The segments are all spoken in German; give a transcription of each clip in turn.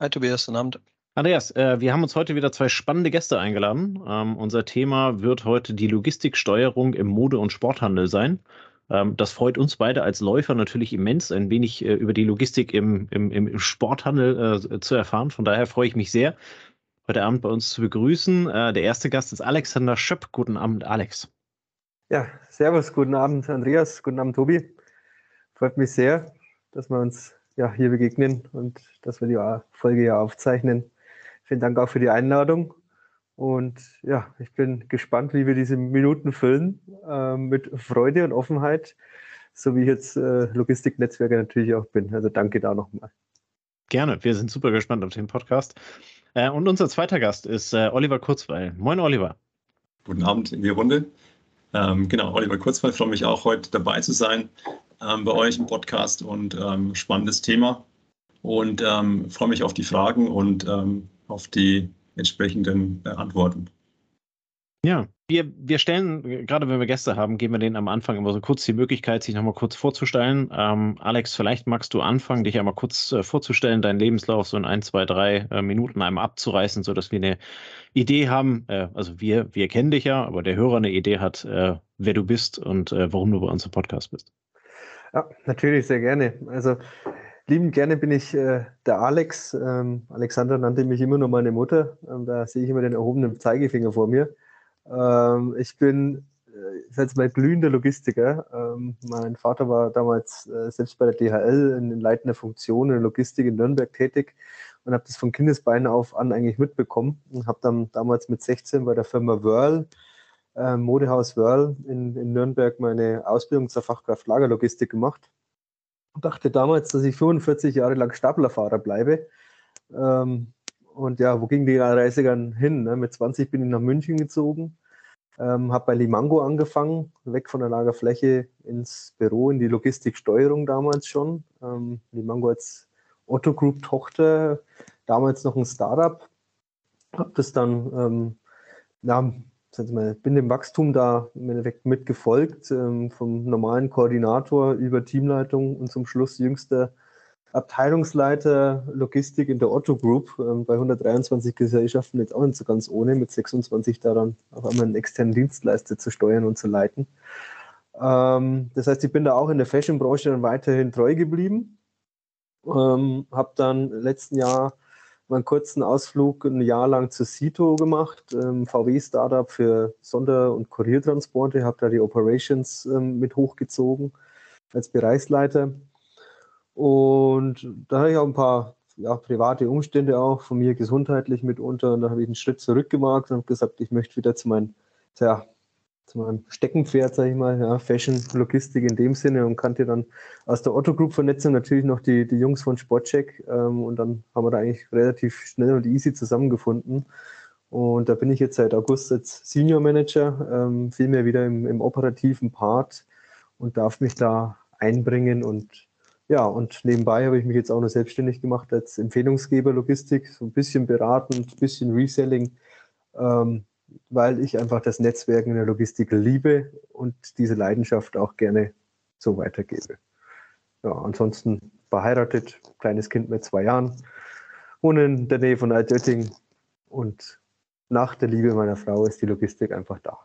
Hi Tobias, guten Abend. Andreas, äh, wir haben uns heute wieder zwei spannende Gäste eingeladen. Ähm, unser Thema wird heute die Logistiksteuerung im Mode- und Sporthandel sein. Ähm, das freut uns beide als Läufer natürlich immens, ein wenig äh, über die Logistik im, im, im Sporthandel äh, zu erfahren. Von daher freue ich mich sehr, heute Abend bei uns zu begrüßen. Der erste Gast ist Alexander Schöpp. Guten Abend, Alex. Ja, servus, guten Abend, Andreas, guten Abend, Tobi. Freut mich sehr, dass wir uns ja, hier begegnen und dass wir die Folge ja aufzeichnen. Vielen Dank auch für die Einladung. Und ja, ich bin gespannt, wie wir diese Minuten füllen äh, mit Freude und Offenheit, so wie ich jetzt äh, Logistiknetzwerker natürlich auch bin. Also danke da nochmal. Gerne, wir sind super gespannt auf den Podcast. Äh, und unser zweiter Gast ist äh, Oliver Kurzweil. Moin, Oliver. Guten Abend in die Runde. Ähm, genau, Oliver Kurzweil, freue mich auch heute dabei zu sein ähm, bei euch im Podcast und ähm, spannendes Thema. Und ähm, freue mich auf die Fragen und ähm, auf die entsprechenden äh, Antworten. Ja, wir, wir stellen, gerade wenn wir Gäste haben, geben wir denen am Anfang immer so kurz die Möglichkeit, sich nochmal kurz vorzustellen. Ähm, Alex, vielleicht magst du anfangen, dich einmal kurz äh, vorzustellen, deinen Lebenslauf so in ein, zwei, drei äh, Minuten einmal abzureißen, sodass wir eine Idee haben. Äh, also wir, wir kennen dich ja, aber der Hörer eine Idee hat, äh, wer du bist und äh, warum du bei uns im Podcast bist. Ja, natürlich, sehr gerne. Also lieben gerne bin ich äh, der Alex. Ähm, Alexander nannte mich immer nur meine Mutter. Ähm, da sehe ich immer den erhobenen Zeigefinger vor mir. Ähm, ich bin äh, jetzt mal glühender Logistiker. Ähm, mein Vater war damals äh, selbst bei der DHL in, in leitender Funktion in der Logistik in Nürnberg tätig und habe das von Kindesbeinen auf an eigentlich mitbekommen und habe dann damals mit 16 bei der Firma Whirl äh, Modehaus Wörl in, in Nürnberg meine Ausbildung zur Fachkraft Lagerlogistik gemacht und dachte damals, dass ich 45 Jahre lang Staplerfahrer bleibe. Ähm, und ja, wo ging die Reise dann hin? Ne? Mit 20 bin ich nach München gezogen, ähm, habe bei Limango angefangen, weg von der Lagerfläche ins Büro, in die Logistiksteuerung damals schon. Ähm, Limango als Otto Group Tochter, damals noch ein Startup. Habe das dann ähm, ja, mal, bin dem Wachstum da im Endeffekt mitgefolgt, ähm, vom normalen Koordinator über Teamleitung und zum Schluss jüngster Abteilungsleiter Logistik in der Otto Group ähm, bei 123 Gesellschaften, jetzt auch nicht so ganz ohne, mit 26 daran auf einmal einen externen Dienstleister zu steuern und zu leiten. Ähm, das heißt, ich bin da auch in der Fashion-Branche dann weiterhin treu geblieben. Ähm, habe dann letzten Jahr mal einen kurzen Ausflug ein Jahr lang zu Cito gemacht, ähm, VW-Startup für Sonder- und Kuriertransporte, habe da die Operations ähm, mit hochgezogen als Bereichsleiter. Und da habe ich auch ein paar ja, private Umstände auch von mir gesundheitlich mitunter. Und da habe ich einen Schritt zurück gemacht und habe gesagt, ich möchte wieder zu meinen ja, zu meinem Steckenpferd, sage ich mal, ja, Fashion, Logistik in dem Sinne und kannte dann aus der Otto Group Vernetzung natürlich noch die, die Jungs von Sportcheck ähm, und dann haben wir da eigentlich relativ schnell und easy zusammengefunden. Und da bin ich jetzt seit August als Senior Manager, ähm, vielmehr wieder im, im operativen Part und darf mich da einbringen und ja, und nebenbei habe ich mich jetzt auch noch selbstständig gemacht als Empfehlungsgeber Logistik, so ein bisschen beratend, ein bisschen Reselling. Ähm, weil ich einfach das Netzwerken in der Logistik liebe und diese Leidenschaft auch gerne so weitergebe. Ja, ansonsten verheiratet, kleines Kind mit zwei Jahren, wohne in der Nähe von Altötting und nach der Liebe meiner Frau ist die Logistik einfach da.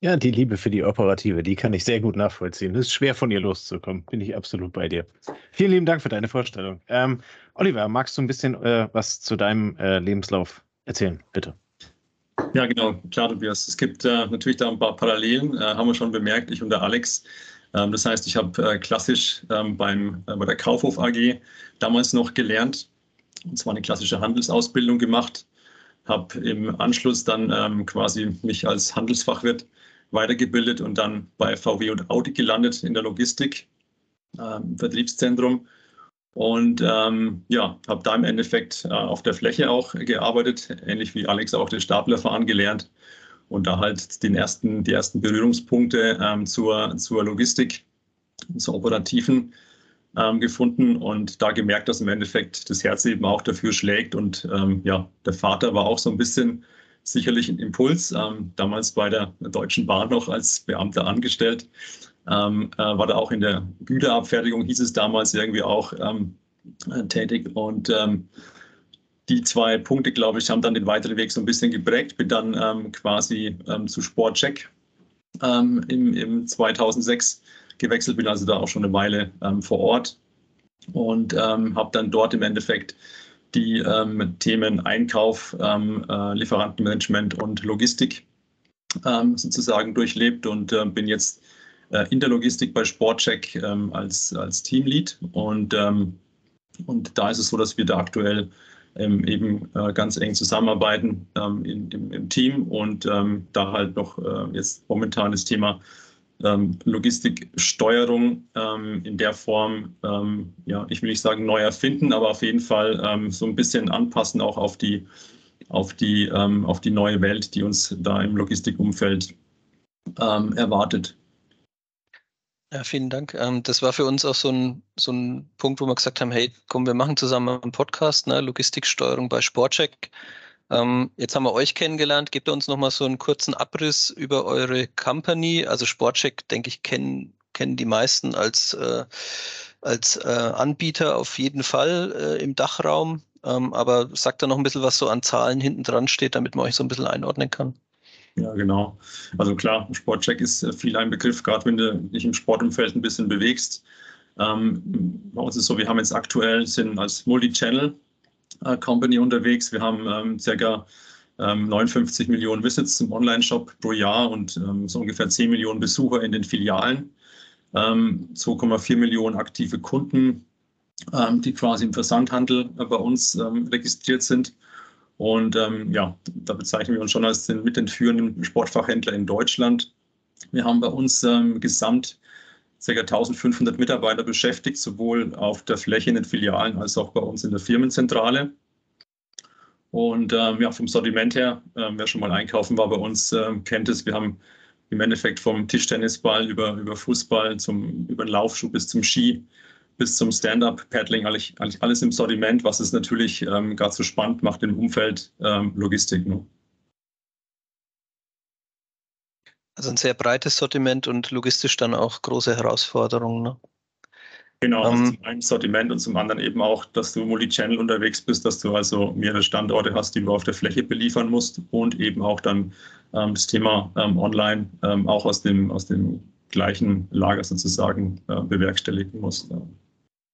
Ja, die Liebe für die Operative, die kann ich sehr gut nachvollziehen. Es ist schwer von ihr loszukommen, bin ich absolut bei dir. Vielen lieben Dank für deine Vorstellung. Ähm, Oliver, magst du ein bisschen äh, was zu deinem äh, Lebenslauf erzählen, bitte. Ja, genau, klar, Tobias. Es gibt äh, natürlich da ein paar Parallelen, äh, haben wir schon bemerkt, ich und der Alex. Ähm, das heißt, ich habe äh, klassisch ähm, beim, äh, bei der Kaufhof AG damals noch gelernt, und zwar eine klassische Handelsausbildung gemacht, habe im Anschluss dann ähm, quasi mich als Handelsfachwirt weitergebildet und dann bei VW und Audi gelandet in der Logistik, ähm, Vertriebszentrum. Und ähm, ja, habe da im Endeffekt äh, auf der Fläche auch gearbeitet, ähnlich wie Alex auch den Staplerfahren gelernt und da halt den ersten, die ersten Berührungspunkte ähm, zur, zur Logistik, zur operativen ähm, gefunden und da gemerkt, dass im Endeffekt das Herz eben auch dafür schlägt. Und ähm, ja, der Vater war auch so ein bisschen sicherlich ein Impuls, ähm, damals bei der Deutschen Bahn noch als Beamter angestellt. Ähm, äh, war da auch in der Güterabfertigung, hieß es damals irgendwie auch ähm, äh, tätig. Und ähm, die zwei Punkte, glaube ich, haben dann den weiteren Weg so ein bisschen geprägt. Bin dann ähm, quasi ähm, zu Sportcheck ähm, im, im 2006 gewechselt, bin also da auch schon eine Weile ähm, vor Ort und ähm, habe dann dort im Endeffekt die ähm, Themen Einkauf, äh, Lieferantenmanagement und Logistik sozusagen durchlebt und äh, bin jetzt äh, in der Logistik bei Sportcheck als, als Teamlead und, und da ist es so, dass wir da aktuell ähm, eben äh, ganz eng zusammenarbeiten ähm, in, im, im, Team und ähm, da halt noch äh, jetzt momentan das Thema ähm, Logistiksteuerung ähm, in der Form, ähm, ja, ich will nicht sagen neu erfinden, aber auf jeden Fall so ein bisschen anpassen auch auf die, auf die, auf die neue Welt, die uns da im Logistikumfeld erwartet. Ja, vielen Dank. Ähm, das war für uns auch so ein, so ein Punkt, wo wir gesagt haben, hey, komm, wir machen zusammen einen Podcast, ne? Logistiksteuerung bei Sportcheck. Ähm, jetzt haben wir euch kennengelernt. Gebt uns nochmal so einen kurzen Abriss über eure Company. Also Sportcheck, denke ich, kennen, kennen die meisten als, äh, als äh, Anbieter auf jeden Fall äh, im Dachraum. Ähm, aber sagt da noch ein bisschen, was so an Zahlen hinten dran steht, damit man euch so ein bisschen einordnen kann. Ja, genau. Also klar, Sportcheck ist äh, viel ein Begriff, gerade wenn du dich im Sportumfeld ein bisschen bewegst. Ähm, bei uns ist es so, wir haben jetzt aktuell sind als Multi-Channel äh, Company unterwegs. Wir haben ähm, circa ähm, 59 Millionen Visits im Online-Shop pro Jahr und ähm, so ungefähr 10 Millionen Besucher in den Filialen. 2,4 ähm, Millionen aktive Kunden, ähm, die quasi im Versandhandel äh, bei uns registriert sind. Und ähm, ja, da bezeichnen wir uns schon als den mit den führenden Sportfachhändler in Deutschland. Wir haben bei uns ähm, gesamt ca. 1500 Mitarbeiter beschäftigt, sowohl auf der Fläche in den Filialen als auch bei uns in der Firmenzentrale. Und ähm, ja, vom Sortiment her, äh, wer schon mal einkaufen war bei uns, äh, kennt es. Wir haben im Endeffekt vom Tischtennisball über, über Fußball, zum, über den Laufschuh bis zum Ski bis zum Stand-up-Paddling eigentlich, eigentlich, alles im Sortiment, was es natürlich ähm, gerade so spannend macht im Umfeld ähm, Logistik. Ne? Also ein sehr breites Sortiment und logistisch dann auch große Herausforderungen. Ne? Genau, also um, zum einen Sortiment und zum anderen eben auch, dass du Multi-Channel unterwegs bist, dass du also mehrere Standorte hast, die du auf der Fläche beliefern musst und eben auch dann ähm, das Thema ähm, online ähm, auch aus dem, aus dem gleichen Lager sozusagen äh, bewerkstelligen musst.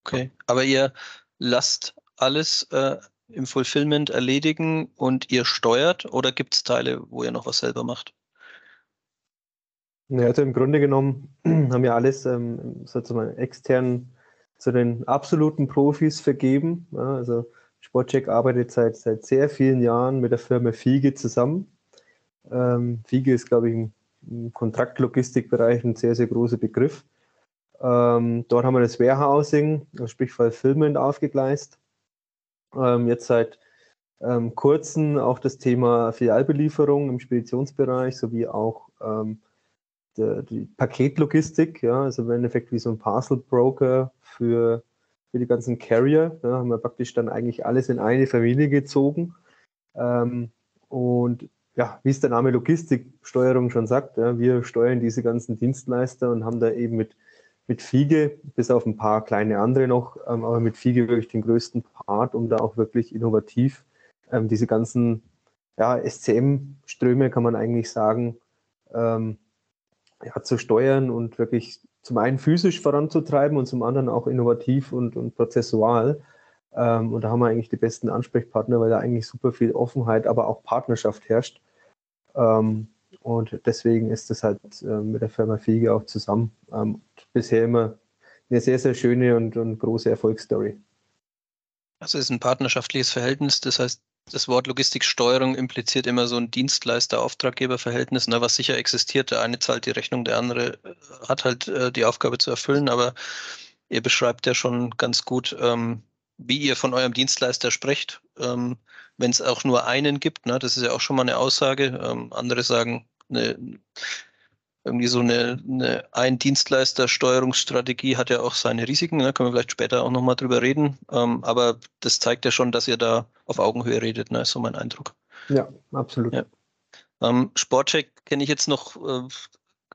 Okay, aber ihr lasst alles äh, im Fulfillment erledigen und ihr steuert oder gibt es Teile, wo ihr noch was selber macht? Ja, also im Grunde genommen haben wir alles ähm, sozusagen extern zu den absoluten Profis vergeben. Ja, also Sportcheck arbeitet seit, seit sehr vielen Jahren mit der Firma Fiege zusammen. Ähm, Fiege ist, glaube ich, ein im Kontraktlogistikbereich ein sehr, sehr großer Begriff. Ähm, dort haben wir das Warehousing, sprich Fulfillment, aufgegleist. Ähm, jetzt seit ähm, kurzem auch das Thema Filialbelieferung im Speditionsbereich sowie auch ähm, der, die Paketlogistik, ja, also im Endeffekt wie so ein Parcel Broker für, für die ganzen Carrier. Ja, haben wir praktisch dann eigentlich alles in eine Familie gezogen. Ähm, und ja, wie es der Name Logistiksteuerung schon sagt, ja, wir steuern diese ganzen Dienstleister und haben da eben mit, mit Fiege, bis auf ein paar kleine andere noch, ähm, aber mit Fiege wirklich den größten Part, um da auch wirklich innovativ ähm, diese ganzen ja, SCM-Ströme, kann man eigentlich sagen, ähm, ja, zu steuern und wirklich zum einen physisch voranzutreiben und zum anderen auch innovativ und, und prozessual. Ähm, und da haben wir eigentlich die besten Ansprechpartner, weil da eigentlich super viel Offenheit, aber auch Partnerschaft herrscht. Ähm, und deswegen ist das halt äh, mit der Firma Fiege auch zusammen. Ähm, bisher immer eine sehr, sehr schöne und, und große Erfolgsstory. Also es ist ein partnerschaftliches Verhältnis, das heißt, das Wort Logistiksteuerung impliziert immer so ein Dienstleister-Auftraggeber-Verhältnis, ne, was sicher existiert. Der eine zahlt die Rechnung, der andere äh, hat halt äh, die Aufgabe zu erfüllen, aber ihr beschreibt ja schon ganz gut, ähm, wie ihr von eurem Dienstleister sprecht. Ähm, Wenn es auch nur einen gibt, ne, das ist ja auch schon mal eine Aussage. Ähm, andere sagen, eine, irgendwie so eine, eine Ein-Dienstleister-Steuerungsstrategie hat ja auch seine Risiken, ne? können wir vielleicht später auch nochmal drüber reden. Ähm, aber das zeigt ja schon, dass ihr da auf Augenhöhe redet, ne? ist so mein Eindruck. Ja, absolut. Ja. Ähm, Sportcheck kenne ich jetzt noch äh,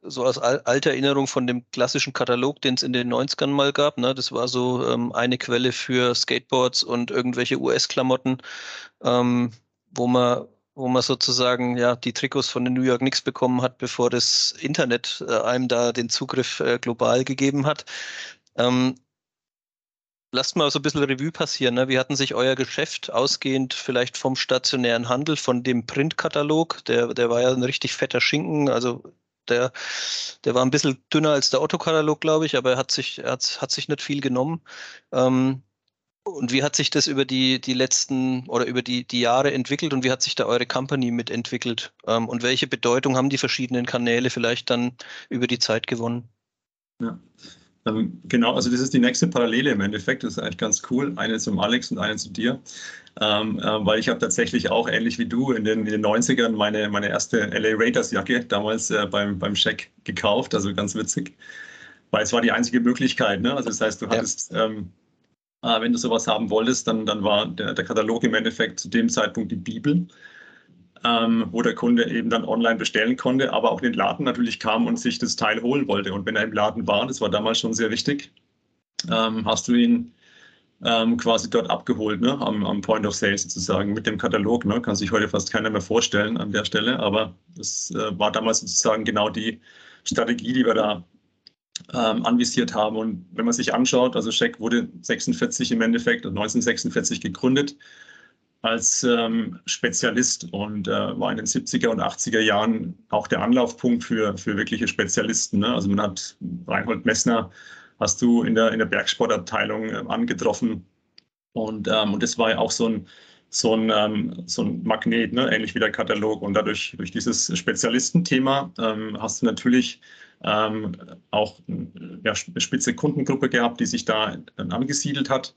so aus alter Erinnerung von dem klassischen Katalog, den es in den 90ern mal gab. Ne? Das war so ähm, eine Quelle für Skateboards und irgendwelche US-Klamotten, ähm, wo man wo man sozusagen ja die Trikots von den New York Knicks bekommen hat, bevor das Internet äh, einem da den Zugriff äh, global gegeben hat. Ähm, lasst mal so ein bisschen Revue passieren. Ne? Wie hatten sich euer Geschäft ausgehend vielleicht vom stationären Handel, von dem Printkatalog, der, der war ja ein richtig fetter Schinken, also der, der war ein bisschen dünner als der Otto-Katalog, glaube ich, aber er hat sich, hat, hat sich nicht viel genommen. Ähm, und wie hat sich das über die, die letzten oder über die, die Jahre entwickelt und wie hat sich da eure Company mitentwickelt? Ähm, und welche Bedeutung haben die verschiedenen Kanäle vielleicht dann über die Zeit gewonnen? Ja. Ähm, genau, also das ist die nächste Parallele im Endeffekt. Das ist eigentlich ganz cool. Eine zum Alex und eine zu dir. Ähm, äh, weil ich habe tatsächlich auch ähnlich wie du in den, in den 90ern meine, meine erste LA Raiders Jacke damals äh, beim, beim Check gekauft, also ganz witzig. Weil es war die einzige Möglichkeit. Ne? Also das heißt, du hattest, ja. Äh, wenn du sowas haben wolltest, dann, dann war der, der Katalog im Endeffekt zu dem Zeitpunkt die Bibel. Ähm, wo der Kunde eben dann online bestellen konnte, aber auch in den Laden natürlich kam und sich das Teil holen wollte. Und wenn er im Laden war, das war damals schon sehr wichtig, ähm, hast du ihn ähm, quasi dort abgeholt, ne? am, am, Point of Sale sozusagen mit dem Katalog. Ne? Kann sich heute fast keiner mehr vorstellen an der Stelle, aber das äh, war damals sozusagen genau die Strategie, die wir da ähm, anvisiert haben. Und wenn man sich anschaut, also Scheck wurde 46 im Endeffekt, 1946 gegründet als ähm, Spezialist und äh, war in den 70er und 80er Jahren auch der Anlaufpunkt für, für wirkliche Spezialisten. Ne? Also man hat Reinhold Messner hast du in der, in der Bergsportabteilung äh, angetroffen. Und, ähm, und das war ja auch so ein, so ein, ähm, so ein Magnet, ne? ähnlich wie der Katalog. Und dadurch, durch dieses Spezialistenthema, ähm, hast du natürlich ähm, auch ja, eine spitze Kundengruppe gehabt, die sich da angesiedelt hat.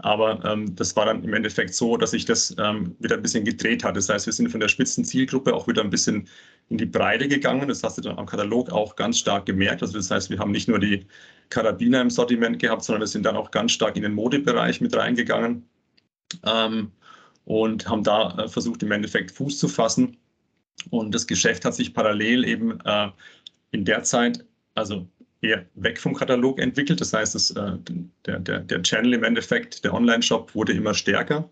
Aber ähm, das war dann im Endeffekt so, dass sich das ähm, wieder ein bisschen gedreht hat. Das heißt, wir sind von der spitzen Zielgruppe auch wieder ein bisschen in die Breite gegangen. Das hast du dann am Katalog auch ganz stark gemerkt. Also das heißt, wir haben nicht nur die Karabiner im Sortiment gehabt, sondern wir sind dann auch ganz stark in den Modebereich mit reingegangen ähm, und haben da äh, versucht, im Endeffekt Fuß zu fassen. Und das Geschäft hat sich parallel eben äh, in der Zeit, also eher weg vom Katalog entwickelt. Das heißt, das, äh, der, der, der Channel im Endeffekt, der Online-Shop wurde immer stärker.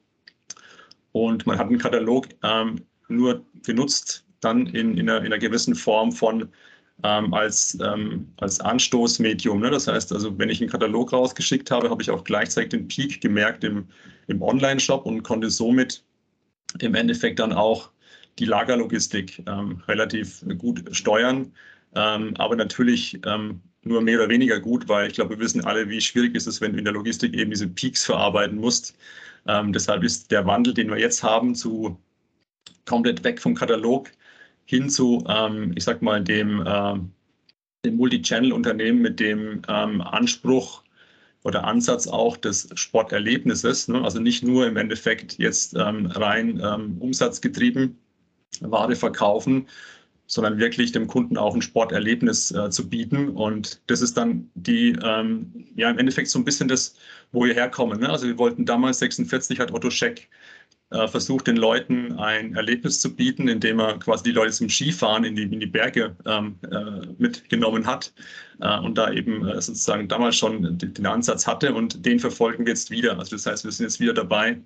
Und man hat einen Katalog ähm, nur genutzt, dann in, in, einer, in einer gewissen Form von ähm, als, ähm, als Anstoßmedium. Ne? Das heißt, also wenn ich einen Katalog rausgeschickt habe, habe ich auch gleichzeitig den Peak gemerkt im, im Online-Shop und konnte somit im Endeffekt dann auch die Lagerlogistik ähm, relativ gut steuern. Ähm, aber natürlich ähm, nur mehr oder weniger gut, weil ich glaube, wir wissen alle, wie schwierig ist es, wenn du in der Logistik eben diese Peaks verarbeiten musst. Ähm, deshalb ist der Wandel, den wir jetzt haben, zu komplett weg vom Katalog hin zu, ähm, ich sag mal, dem, äh, dem Multi-Channel-Unternehmen mit dem ähm, Anspruch oder Ansatz auch des Sporterlebnisses. Ne? Also nicht nur im Endeffekt jetzt ähm, rein ähm, umsatzgetrieben Ware verkaufen, sondern wirklich dem Kunden auch ein Sporterlebnis äh, zu bieten. Und das ist dann die, ähm, ja, im Endeffekt so ein bisschen das, wo wir herkommen. Ne? Also wir wollten damals 46 hat Otto Scheck äh, versucht, den Leuten ein Erlebnis zu bieten, indem er quasi die Leute zum Skifahren in die, in die Berge ähm, äh, mitgenommen hat äh, und da eben äh, sozusagen damals schon den, Ansatz hatte und den verfolgen wir jetzt wieder. Also das heißt, wir sind jetzt wieder dabei,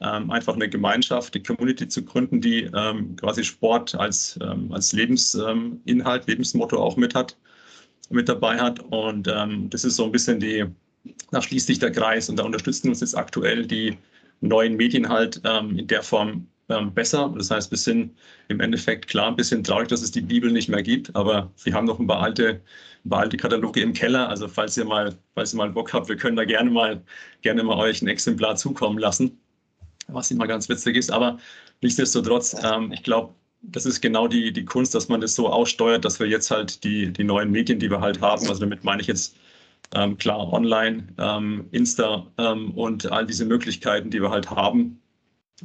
ähm, einfach eine Gemeinschaft, die Community zu gründen, die ähm, quasi Sport als, ähm, als Lebensinhalt, Lebensmotto auch mit hat, mit dabei hat. Und ähm, das ist so ein bisschen die, da schließt sich der Kreis und da unterstützen uns jetzt aktuell die neuen Medien halt ähm, in der Form ähm, besser. Das heißt, wir sind im Endeffekt klar ein bisschen traurig, dass es die Bibel nicht mehr gibt, aber wir haben noch ein paar alte, ein paar alte Kataloge im Keller. Also falls ihr mal, falls ihr mal Bock habt, wir können da gerne mal, gerne mal euch ein Exemplar zukommen lassen, was immer ganz witzig ist. Aber nichtsdestotrotz, ähm, ich glaube, das ist genau die, die Kunst, dass man das so aussteuert, dass wir jetzt halt die, die neuen Medien, die wir halt haben, also damit meine ich jetzt ähm, klar online, ähm, Insta ähm, und all diese Möglichkeiten, die wir halt haben,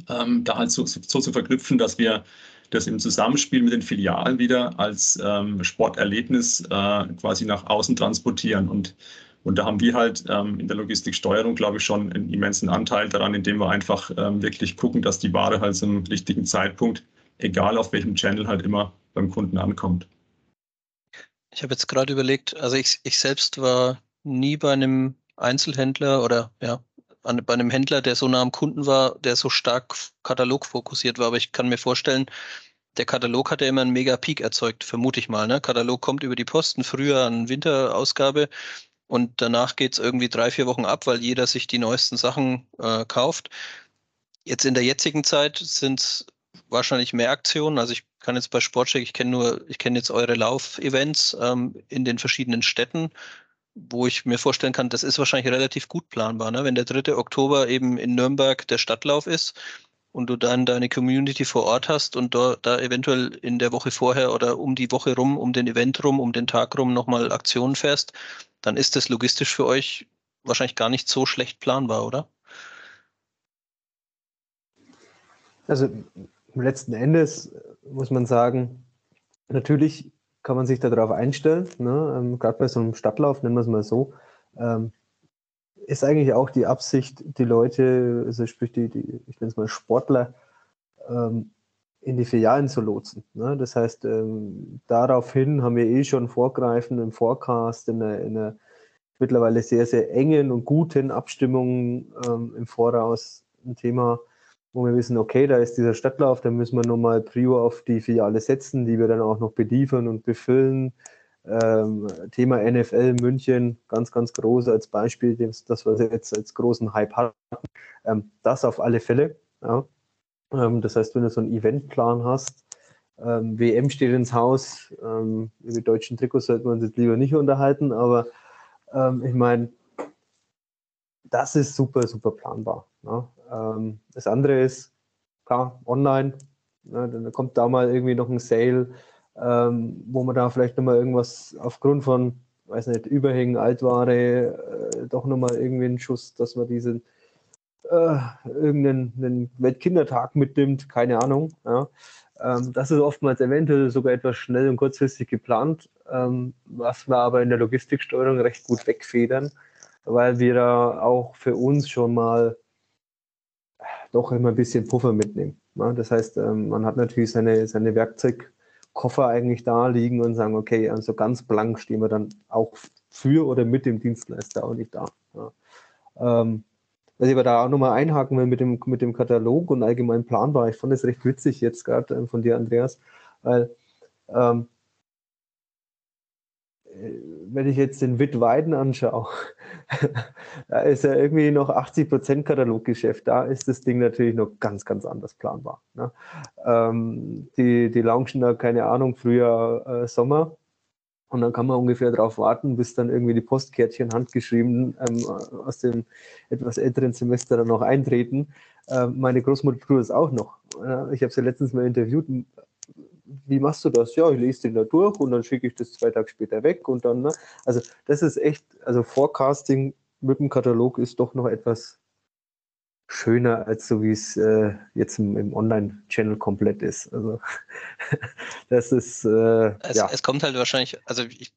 ähm, da halt so, so, zu verknüpfen, dass wir das im Zusammenspiel mit den Filialen wieder als ähm, Sporterlebnis äh, quasi nach außen transportieren. Und, und da haben wir halt ähm, in der Logistiksteuerung, glaube ich, schon einen immensen Anteil daran, indem wir einfach wirklich gucken, dass die Ware halt zum richtigen Zeitpunkt, egal auf welchem Channel, halt immer beim Kunden ankommt. Ich habe jetzt gerade überlegt, also ich, ich selbst war nie bei einem Einzelhändler oder ja, an, bei einem Händler, der so nah am Kunden war, der so stark katalogfokussiert war. Aber ich kann mir vorstellen, der Katalog hat ja immer einen mega Peak erzeugt, vermute ich mal. Ne? Katalog kommt über die Posten, früher an Winterausgabe und danach geht es irgendwie drei, vier Wochen ab, weil jeder sich die neuesten Sachen äh, kauft. Jetzt in der jetzigen Zeit sind es wahrscheinlich mehr Aktionen. Also ich kann jetzt bei Sportcheck, ich kenne nur, ich kenne jetzt eure Lauf-Events ähm, in den verschiedenen Städten wo ich mir vorstellen kann, das ist wahrscheinlich relativ gut planbar. Ne? Wenn der 3. Oktober eben in Nürnberg der Stadtlauf ist und du dann deine Community vor Ort hast und da, da eventuell in der Woche vorher oder um die Woche rum, um den Event rum, um den Tag rum nochmal Aktionen fährst, dann ist das logistisch für euch wahrscheinlich gar nicht so schlecht planbar, oder? Also letzten Endes muss man sagen, natürlich kann man sich darauf einstellen. Ne? Ähm, Gerade bei so einem Stadtlauf, nennen wir es mal so, ähm, ist eigentlich auch die Absicht, die Leute, also sprich die, die ich nenne es mal Sportler, ähm, in die Filialen zu lotsen. Ne? Das heißt, ähm, daraufhin haben wir eh schon vorgreifend im Forecast, in einer, in einer mittlerweile sehr, sehr engen und guten Abstimmung ähm, im Voraus ein Thema wo wir wissen, okay, da ist dieser Stadtlauf, da müssen wir nochmal Prio auf die Filiale setzen, die wir dann auch noch beliefern und befüllen. Ähm, Thema NFL München, ganz, ganz groß als Beispiel, das, das wir jetzt als großen Hype hatten. Ähm, das auf alle Fälle. Ja. Ähm, das heißt, wenn du so einen Eventplan hast, ähm, WM steht ins Haus, ähm, über die deutschen Trikots wir uns jetzt lieber nicht unterhalten, aber ähm, ich meine, das ist super, super planbar. Ne? Ähm, das andere ist, klar, online. Ne? Dann kommt da mal irgendwie noch ein Sale, ähm, wo man da vielleicht nochmal irgendwas aufgrund von, weiß nicht, Überhängen, Altware, äh, doch nochmal irgendwie einen Schuss, dass man diesen äh, irgendeinen Weltkindertag mitnimmt, keine Ahnung. Ja. Ähm, das ist oftmals eventuell sogar etwas schnell und kurzfristig geplant, ähm, was wir aber in der Logistiksteuerung recht gut wegfedern, weil wir da auch für uns schon mal doch immer ein bisschen Puffer mitnehmen. Ne? Das heißt, ähm, man hat natürlich seine, seine Werkzeugkoffer eigentlich da liegen und sagen, okay, also ganz blank stehen wir dann auch für oder mit dem Dienstleister auch nicht da. Ja. Ähm, was ich aber da auch nochmal einhaken will mit dem, mit dem Katalog und allgemein planbar, ich fand es recht witzig jetzt gerade äh, von dir, Andreas, weil ähm, wenn ich jetzt den Witt Weiden anschaue, da ist ja irgendwie noch 80 Prozent Kataloggeschäft. Da ist das Ding natürlich noch ganz, ganz anders planbar. Ne? Ähm, die, die launchen da, keine Ahnung, Frühjahr, äh, Sommer. Und dann kann man ungefähr darauf warten, bis dann irgendwie die Postkärtchen handgeschrieben ähm, aus dem etwas älteren Semester dann noch eintreten. Ähm, meine Großmutter tut es auch noch. Äh, ich habe sie letztens mal interviewt wie machst du das? Ja, ich lese den da durch und dann schicke ich das zwei Tage später weg und dann, ne? Also das ist echt, also Forecasting mit dem Katalog ist doch noch etwas schöner, als so wie es äh, jetzt im, im Online-Channel komplett ist. Also das ist äh, es, ja. es kommt halt wahrscheinlich, also ich,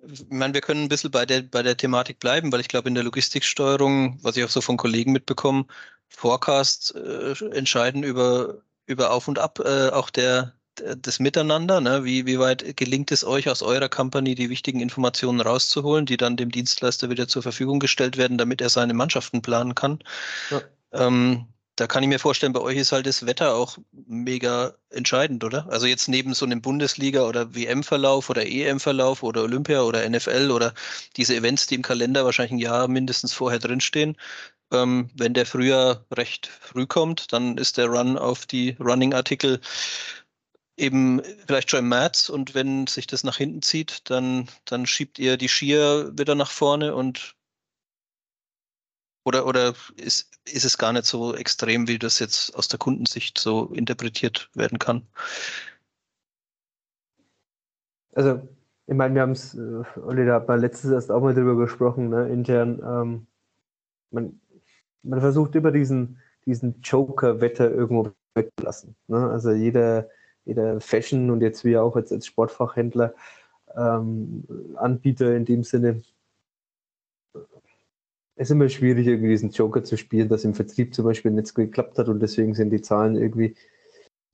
ich meine, wir können ein bisschen bei der, bei der Thematik bleiben, weil ich glaube, in der Logistiksteuerung, was ich auch so von Kollegen mitbekomme, Forecast äh, entscheiden über, über Auf und Ab äh, auch der, das Miteinander, ne? wie, wie weit gelingt es euch aus eurer Company, die wichtigen Informationen rauszuholen, die dann dem Dienstleister wieder zur Verfügung gestellt werden, damit er seine Mannschaften planen kann. Ja. Ähm, da kann ich mir vorstellen, bei euch ist halt das Wetter auch mega entscheidend, oder? Also jetzt neben so einem Bundesliga- oder WM-Verlauf oder EM-Verlauf oder Olympia oder NFL oder diese Events, die im Kalender wahrscheinlich ein Jahr mindestens vorher drinstehen. Ähm, wenn der Frühjahr recht früh kommt, dann ist der Run auf die Running-Artikel eben vielleicht schon im März und wenn sich das nach hinten zieht, dann, dann schiebt ihr die Skier wieder nach vorne und oder, oder ist, ist es gar nicht so extrem, wie das jetzt aus der Kundensicht so interpretiert werden kann? Also, ich meine, wir haben es, äh, Olli, da hat man letztes erst auch mal drüber gesprochen, ne, intern. Ähm, man, man versucht über diesen, diesen Joker-Wetter irgendwo wegzulassen. Ne? Also jeder, jeder Fashion und jetzt wie auch jetzt als Sportfachhändler, ähm, Anbieter in dem Sinne, es ist immer schwierig, irgendwie diesen Joker zu spielen, dass im Vertrieb zum Beispiel nicht geklappt hat und deswegen sind die Zahlen irgendwie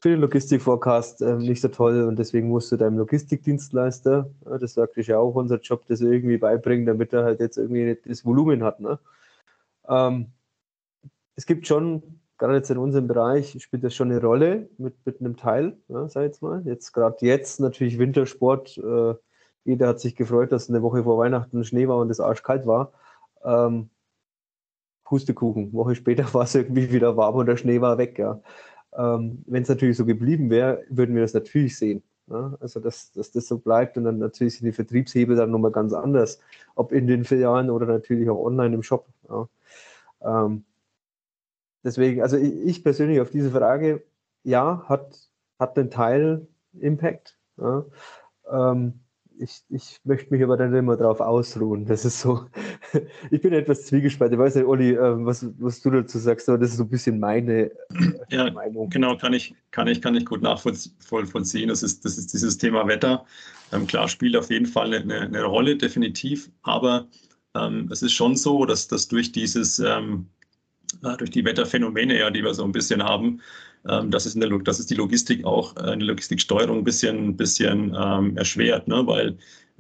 für den Logistik-Forecast äh, nicht so toll und deswegen musst du deinem Logistikdienstleister, ja, das sagt ja auch, unser Job, das irgendwie beibringen, damit er halt jetzt irgendwie das Volumen hat. Ne? Ähm, es gibt schon, gerade jetzt in unserem Bereich, spielt das schon eine Rolle mit, mit einem Teil, ja, sag ich jetzt mal. Jetzt gerade jetzt natürlich Wintersport, äh, jeder hat sich gefreut, dass eine Woche vor Weihnachten Schnee war und es arschkalt war. Ähm, Pustekuchen. Woche später war es irgendwie wieder warm und der Schnee war weg. Ja. Ähm, Wenn es natürlich so geblieben wäre, würden wir das natürlich sehen. Ja. Also, dass, dass das so bleibt und dann natürlich sind die Vertriebshebel dann nochmal ganz anders. Ob in den Filialen oder natürlich auch online im Shop. Ja. Ähm, deswegen, also ich, ich, persönlich auf diese Frage, ja, hat, hat einen Teil Impact. Ja. Ähm, ich, ich möchte mich aber dann immer darauf ausruhen. Das ist so, ich bin etwas zwiegespalten. Ich weiß nicht, Olli, ähm, was, was du dazu sagst, aber das ist so ein bisschen meine äh, ja, Meinung. Genau, kann ich, kann ich, kann ich gut nachvollziehen. Das ist, das ist dieses Thema Wetter. Ähm, klar, spielt auf jeden Fall eine, eine Rolle, definitiv. Aber ähm, es ist schon so, dass, dass durch dieses, ähm, äh, durch die Wetterphänomene, ja, die wir so ein bisschen haben, ähm, das, ist in der, das ist die Logistik auch, äh, eine Logistiksteuerung ein bisschen, bisschen ähm, erschwert, ne? weil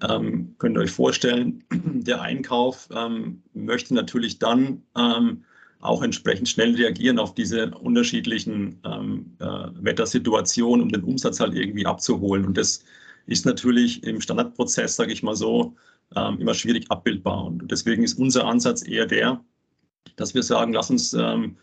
ähm, könnt ihr euch vorstellen, der Einkauf ähm, möchte natürlich dann ähm, auch entsprechend schnell reagieren auf diese unterschiedlichen ähm, äh, Wettersituationen, um den Umsatz halt irgendwie abzuholen. Und das ist natürlich im Standardprozess, sage ich mal so, immer schwierig abbildbar. Und deswegen ist unser Ansatz eher der, dass wir sagen, lass uns ähm,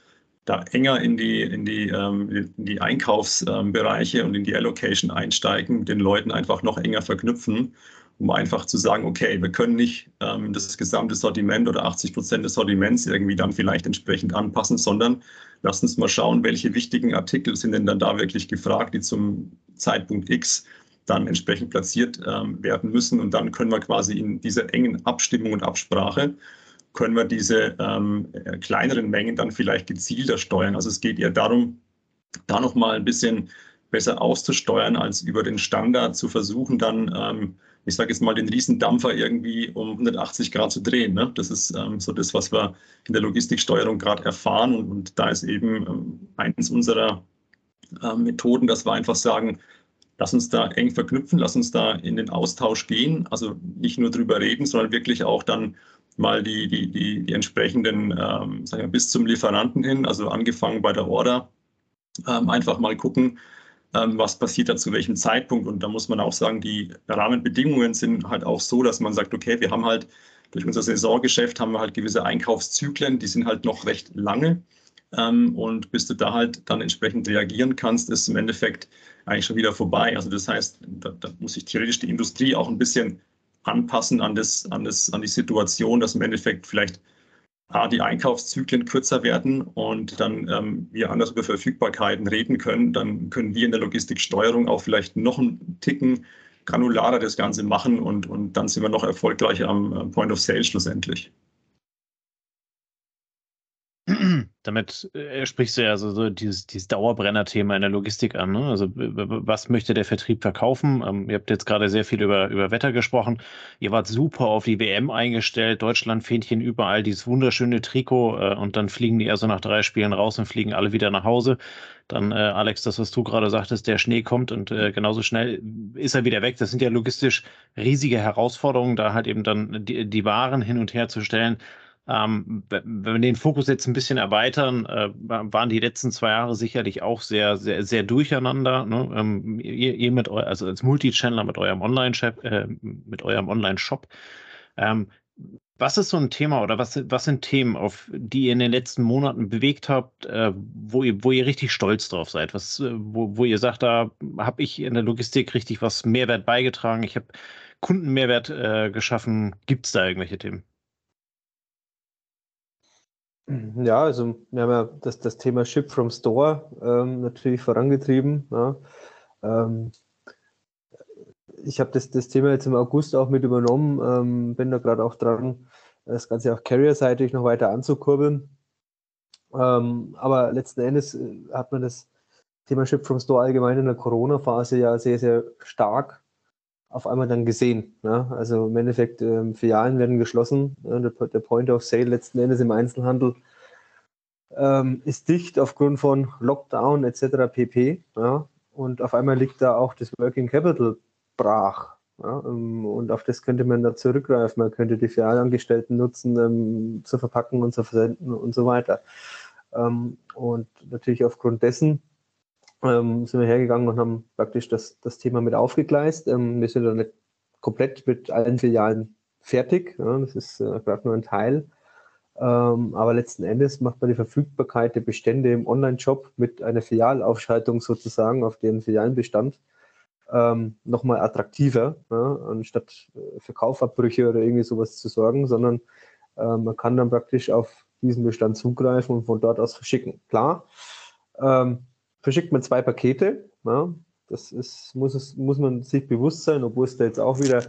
da enger in die, in die, ähm, in die Einkaufsbereiche und in die Allocation einsteigen, den Leuten einfach noch enger verknüpfen, um einfach zu sagen, okay, wir können nicht ähm, das gesamte Sortiment oder 80 Prozent des Sortiments irgendwie dann vielleicht entsprechend anpassen, sondern lasst uns mal schauen, welche wichtigen Artikel sind denn dann da wirklich gefragt, die zum Zeitpunkt X dann entsprechend platziert ähm, werden müssen. Und dann können wir quasi in dieser engen Abstimmung und Absprache können wir diese ähm, kleineren Mengen dann vielleicht gezielter steuern. Also es geht eher darum, da nochmal ein bisschen besser auszusteuern, als über den Standard zu versuchen, dann, ähm, ich sage jetzt mal, den Riesendampfer irgendwie um 180 Grad zu drehen. Ne? Das ist ähm, so das, was wir in der Logistiksteuerung gerade erfahren. Und, und, da ist eben ähm, eines unserer äh, Methoden, dass wir einfach sagen, lass uns da eng verknüpfen, lass uns da in den Austausch gehen. Also nicht nur drüber reden, sondern wirklich auch dann mal die, die, die, die entsprechenden, ähm, sagen wir, bis zum Lieferanten hin, also angefangen bei der Order, ähm, einfach mal gucken, ähm, was passiert da zu welchem Zeitpunkt. Und da muss man auch sagen, die Rahmenbedingungen sind halt auch so, dass man sagt, okay, wir haben halt durch unser Saisongeschäft haben wir halt gewisse Einkaufszyklen, die sind halt noch recht lange. Ähm, und bis du da halt dann entsprechend reagieren kannst, ist im Endeffekt eigentlich schon wieder vorbei. Also das heißt, da, da muss sich theoretisch die Industrie auch ein bisschen anpassen an, das, an, das, an die Situation, dass im Endeffekt vielleicht A, die Einkaufszyklen kürzer werden und dann ähm, wir anders über Verfügbarkeiten reden können, dann können wir in der Logistiksteuerung auch vielleicht noch einen Ticken granularer das Ganze machen und, und dann sind wir noch erfolgreicher am Point of Sale schlussendlich. Damit äh, sprichst du ja so, so dieses, dieses Dauerbrenner-Thema in der Logistik an. Ne? Also was möchte der Vertrieb verkaufen? Ähm, ihr habt jetzt gerade sehr viel über, über Wetter gesprochen. Ihr wart super auf die WM eingestellt. Deutschland Fähnchen überall, dieses wunderschöne Trikot äh, und dann fliegen die also nach drei Spielen raus und fliegen alle wieder nach Hause. Dann, äh, Alex, das, was du gerade sagtest, der Schnee kommt und äh, genauso schnell ist er wieder weg. Das sind ja logistisch riesige Herausforderungen, da halt eben dann die, die Waren hin und her zu stellen Ähm, wenn wir den Fokus jetzt ein bisschen erweitern, äh, waren die letzten zwei Jahre sicherlich auch sehr, sehr, sehr durcheinander. Ne? Ähm, ihr, ihr, mit eu also als Multichannel mit eurem Online-Shop, äh, mit eurem Online-Shop. Ähm, was ist so ein Thema oder was, was sind Themen, auf die ihr in den letzten Monaten bewegt habt, äh, wo, ihr, wo ihr richtig stolz drauf seid? Was, äh, wo, wo ihr sagt, da habe ich in der Logistik richtig was Mehrwert beigetragen, ich habe Kundenmehrwert äh, geschaffen. Gibt es da irgendwelche Themen? Ja, also wir haben ja das, das Thema Ship from Store ähm, natürlich vorangetrieben. Ja. Ähm, ich habe das, das Thema jetzt im August auch mit übernommen, ähm, bin da gerade auch dran, das Ganze auch carrier-seitig noch weiter anzukurbeln. Ähm, aber letzten Endes äh, hat man das Thema Ship from Store allgemein in der Corona-Phase ja sehr, sehr stark auf einmal dann gesehen. Ne? Also im Endeffekt, ähm, Filialen werden geschlossen, ja, der, der, Point of Sale letzten Endes im Einzelhandel ähm, ist dicht aufgrund von Lockdown etc. pp. Ja? Und auf einmal liegt da auch das Working Capital brach. Ja, ähm, und auf das könnte man da zurückgreifen. Man könnte die Filialangestellten nutzen, ähm, zu verpacken und zu versenden und so weiter. Ähm, und natürlich aufgrund dessen ähm, sind wir hergegangen und haben praktisch das, das Thema mit aufgegleist. Ähm, wir sind dann nicht komplett mit allen Filialen fertig. Ja, das ist äh, gerade nur ein Teil. Ähm, aber letzten Endes macht man die Verfügbarkeit der Bestände im Online-Shop mit einer Filialaufschaltung sozusagen auf den Filialenbestand ähm, nochmal attraktiver, ja, anstatt äh, für Kaufabbrüche oder irgendwie sowas zu sorgen, sondern äh, man kann dann praktisch auf diesen Bestand zugreifen und von dort aus verschicken. Klar, ähm, verschickt man zwei Pakete, ja, das ist, muss, es, muss man sich bewusst sein, obwohl es da jetzt auch wieder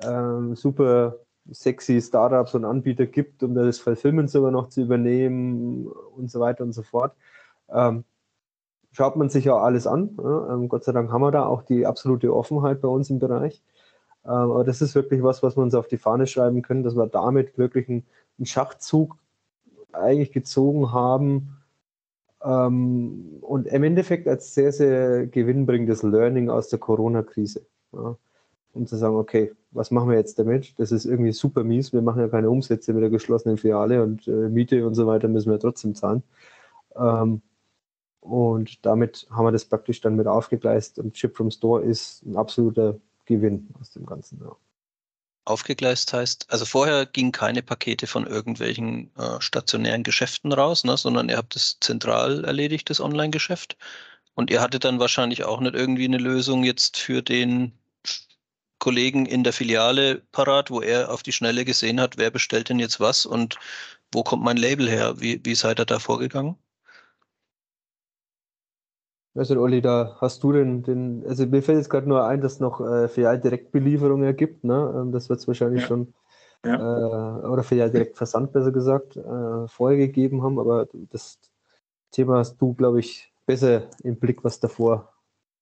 ähm, super sexy Startups und Anbieter gibt, um das Fulfillment sogar noch zu übernehmen und so weiter und so fort. Ähm, schaut man sich ja alles an. Ja. Ähm, Gott sei Dank haben wir da auch die absolute Offenheit bei uns im Bereich. Ähm, aber das ist wirklich was, was wir uns auf die Fahne schreiben können, dass wir damit wirklich einen, einen Schachzug eigentlich gezogen haben ähm, und im Endeffekt als sehr, sehr gewinnbringendes Learning aus der Corona-Krise. Ja. Um zu sagen, okay, was machen wir jetzt damit? Das ist irgendwie super mies. Wir machen ja keine Umsätze mit der geschlossenen Filiale und äh, Miete und so weiter müssen wir trotzdem zahlen. Ähm, und damit haben wir das praktisch dann mit aufgegleist und Chip from Store ist ein absoluter Gewinn aus dem Ganzen. Ja. Aufgegleist heißt, also vorher gingen keine Pakete von irgendwelchen äh, stationären Geschäften raus, ne, sondern ihr habt es zentral erledigt, das Online-Geschäft. Und ihr hattet dann wahrscheinlich auch nicht irgendwie eine Lösung jetzt für den Kollegen in der Filiale parat, wo er auf die Schnelle gesehen hat, wer bestellt denn jetzt was und wo kommt mein Label her? Wie, wie seid ihr da vorgegangen? Weißt du, Olli, da hast du den, den also mir fällt jetzt gerade nur ein, dass es noch äh, Filial-Direktbelieferung gibt, ne? Ähm, das wird es wahrscheinlich ja. schon, ja. Äh, oder Filial-Direktversand besser gesagt, äh, vorher gegeben haben, aber das Thema hast du, glaube ich, besser im Blick, was davor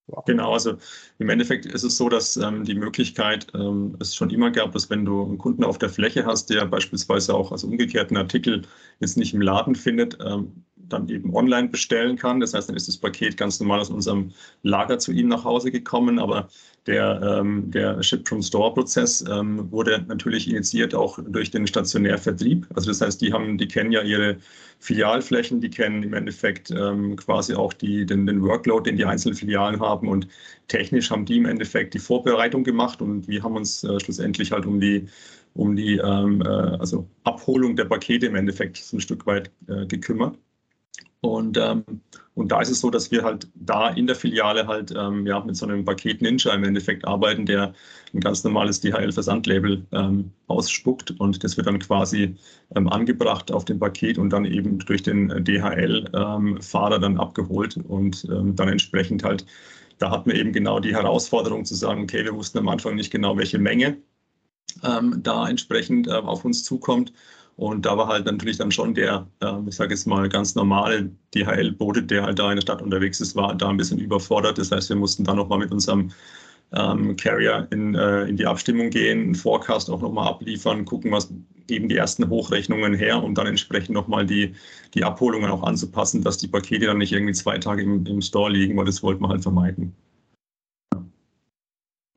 war. Genau, also im Endeffekt ist es so, dass ähm, die Möglichkeit ähm, es schon immer gab, dass wenn du einen Kunden auf der Fläche hast, der beispielsweise auch als umgekehrten Artikel jetzt nicht im Laden findet, ähm, dann eben online bestellen kann. Das heißt, dann ist das Paket ganz normal aus unserem Lager zu Ihnen nach Hause gekommen, aber der, ähm, der Ship-from-Store-Prozess ähm, wurde natürlich initiiert auch durch den Stationärvertrieb. Also das heißt, die haben, die kennen ja ihre Filialflächen, die kennen im Endeffekt ähm, quasi auch die, den, den Workload, den die einzelnen Filialen haben und technisch haben die im Endeffekt die Vorbereitung gemacht und wir haben uns äh, schlussendlich halt um die um die ähm, äh, also Abholung der Pakete im Endeffekt so ein Stück weit äh, gekümmert. Und, ähm, und da ist es so, dass wir halt da in der Filiale halt ähm, ja, mit so einem Paket Ninja im Endeffekt arbeiten, der ein ganz normales DHL-Versandlabel ähm, ausspuckt. Und das wird dann quasi ähm, angebracht auf dem Paket und dann eben durch den DHL-Fahrer ähm, dann abgeholt. Und ähm, dann entsprechend halt, da hatten wir eben genau die Herausforderung zu sagen, okay, wir wussten am Anfang nicht genau, welche Menge da entsprechend äh, auf uns zukommt und da war halt natürlich dann schon der, ich sage jetzt mal, ganz normale DHL-Bote, der halt da in der Stadt unterwegs ist, war da ein bisschen überfordert. Das heißt, wir mussten dann nochmal mit unserem ähm, Carrier in, äh, in die Abstimmung gehen, einen Forecast auch nochmal abliefern, gucken, was geben die ersten Hochrechnungen her, um dann entsprechend nochmal die, die Abholungen auch anzupassen, dass die Pakete dann nicht irgendwie zwei Tage im, im Store liegen, weil das wollten wir halt vermeiden.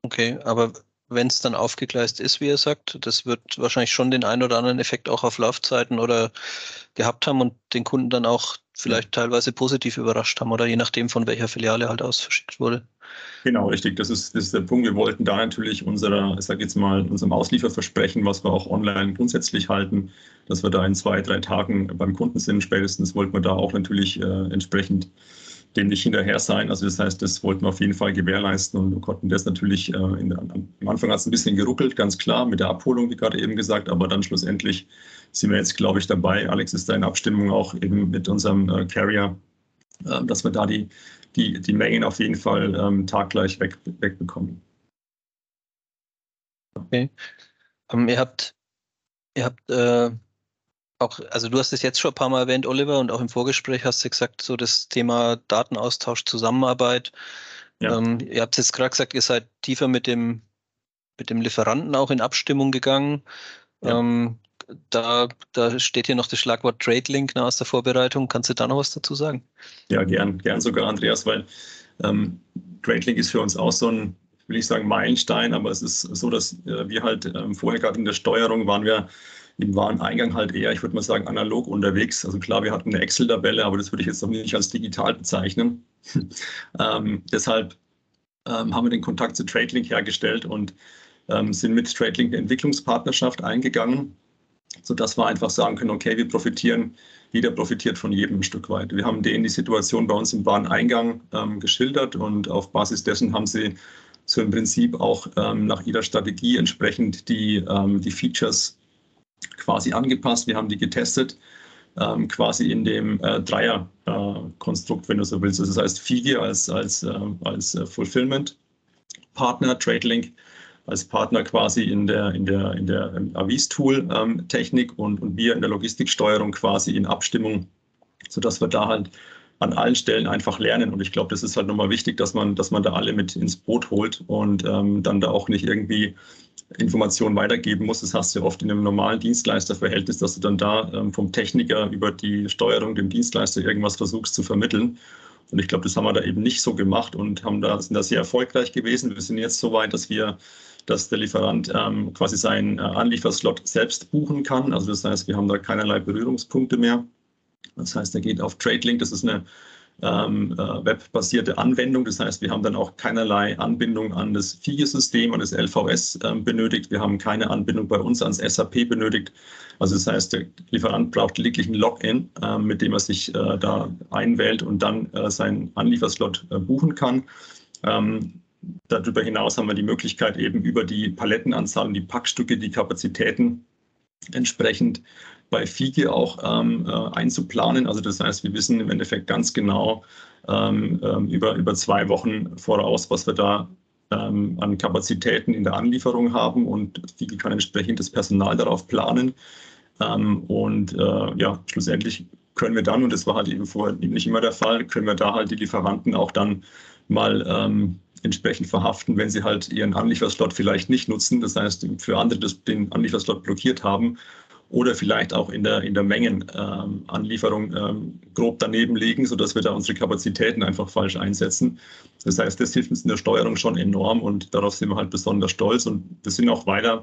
Okay, aber wenn es dann aufgegleist ist, wie er sagt. Das wird wahrscheinlich schon den einen oder anderen Effekt auch auf Laufzeiten oder gehabt haben und den Kunden dann auch vielleicht teilweise positiv überrascht haben oder je nachdem, von welcher Filiale halt aus verschickt wurde. Genau, richtig. Das ist, das ist der Punkt. Wir wollten da natürlich unserer, ich sage jetzt mal, unserem Auslieferversprechen, was wir auch online grundsätzlich halten, dass wir da in zwei, drei Tagen beim Kunden sind. Spätestens wollten wir da auch natürlich äh, entsprechend dem nicht hinterher sein. Also das heißt, das wollten wir auf jeden Fall gewährleisten und wir konnten das natürlich, äh, in, am Anfang hat es ein bisschen geruckelt, ganz klar, mit der Abholung, wie gerade eben gesagt, aber dann schlussendlich sind wir jetzt, glaube ich, dabei. Alex ist da in Abstimmung auch eben mit unserem äh, Carrier, äh, dass wir da die, die, die Mengen auf jeden Fall ähm, taggleich weg, wegbekommen. Okay. Um, ähm, ihr habt, ihr habt äh, auch, also du hast es jetzt schon ein paar Mal erwähnt, Oliver, und auch im Vorgespräch hast du gesagt, so das Thema Datenaustausch, Zusammenarbeit. Ja. Ähm, ihr habt jetzt gerade gesagt, ihr seid tiefer mit dem, mit dem Lieferanten auch in Abstimmung gegangen. Ja. Ähm, da, da steht hier noch das Schlagwort Trade Link aus der Vorbereitung. Kannst du da noch was dazu sagen? Ja, gern, gern sogar, Andreas, weil ähm, Trade Link ist für uns auch so ein, will ich sagen, Meilenstein, aber es ist so, dass äh, wir halt ähm, vorher gerade in der Steuerung waren wir im Wareneingang halt eher, ich würde mal sagen, analog unterwegs. Also klar, wir hatten eine Excel-Tabelle, aber das würde ich jetzt noch nicht als digital bezeichnen. ähm, deshalb ähm, haben wir den Kontakt zu TradeLink hergestellt und ähm, sind mit TradeLink eine Entwicklungspartnerschaft eingegangen sodass wir einfach sagen können, okay, wir profitieren, jeder profitiert von jedem ein Stück weit. Wir haben denen die Situation bei uns im Wareneingang ähm, geschildert und auf Basis dessen haben sie so im Prinzip auch ähm, nach ihrer Strategie entsprechend die, ähm, die Features quasi angepasst. Wir haben die getestet, ähm, quasi in dem äh, Dreier-Konstrukt, äh, wenn du so willst. Also das heißt, FIGE als, als, äh, als äh, Fulfillment-Partner, TradeLink als Partner quasi in der, in der, in der Avis-Tool-Technik ähm, und, und wir in der Logistiksteuerung quasi in Abstimmung, sodass wir da halt an allen Stellen einfach lernen. Und ich glaube, das ist halt nochmal wichtig, dass man, dass man da alle mit ins Boot holt und ähm, dann da auch nicht irgendwie Informationen weitergeben muss. Das hast du ja oft in einem normalen Dienstleisterverhältnis, dass du dann da ähm, vom Techniker über die Steuerung dem Dienstleister irgendwas versuchst zu vermitteln. Und ich glaube, das haben wir da eben nicht so gemacht und haben da, sind da sehr erfolgreich gewesen. Wir sind jetzt so weit, dass wir dass der Lieferant ähm, quasi seinen äh, Anlieferslot selbst buchen kann. Also das heißt, wir haben da keinerlei Berührungspunkte mehr. Das heißt, er geht auf TradeLink, das ist eine ähm, äh, webbasierte Anwendung. Das heißt, wir haben dann auch keinerlei Anbindung an das FIGE-System, an das LVS äh, benötigt. Wir haben keine Anbindung bei uns ans SAP benötigt. Also das heißt, der Lieferant braucht lediglich ein Login, äh, mit dem er sich äh, da einwählt und dann äh, seinen Anlieferslot äh, buchen kann. Ähm, Darüber hinaus haben wir die Möglichkeit, eben über die Palettenanzahl und die Packstücke, die Kapazitäten entsprechend bei FIGE auch ähm, äh, einzuplanen. Also das heißt, wir wissen im Endeffekt ganz genau ähm, ähm, über, über zwei Wochen voraus, was wir da ähm, an Kapazitäten in der Anlieferung haben und FIGE kann entsprechend das Personal darauf planen. Ähm, und äh, ja, schlussendlich können wir dann, und das war halt eben vorher nicht immer der Fall, können wir da halt die Lieferanten auch dann mal ähm, entsprechend verhaften, wenn sie halt ihren Anlieferslot vielleicht nicht nutzen, das heißt für andere das, den Anlieferslot blockiert haben oder vielleicht auch in der, in der Mengenanlieferung ähm, ähm, grob daneben liegen, sodass wir da unsere Kapazitäten einfach falsch einsetzen. Das heißt, das hilft uns in der Steuerung schon enorm und darauf sind wir halt besonders stolz und wir sind auch weiter.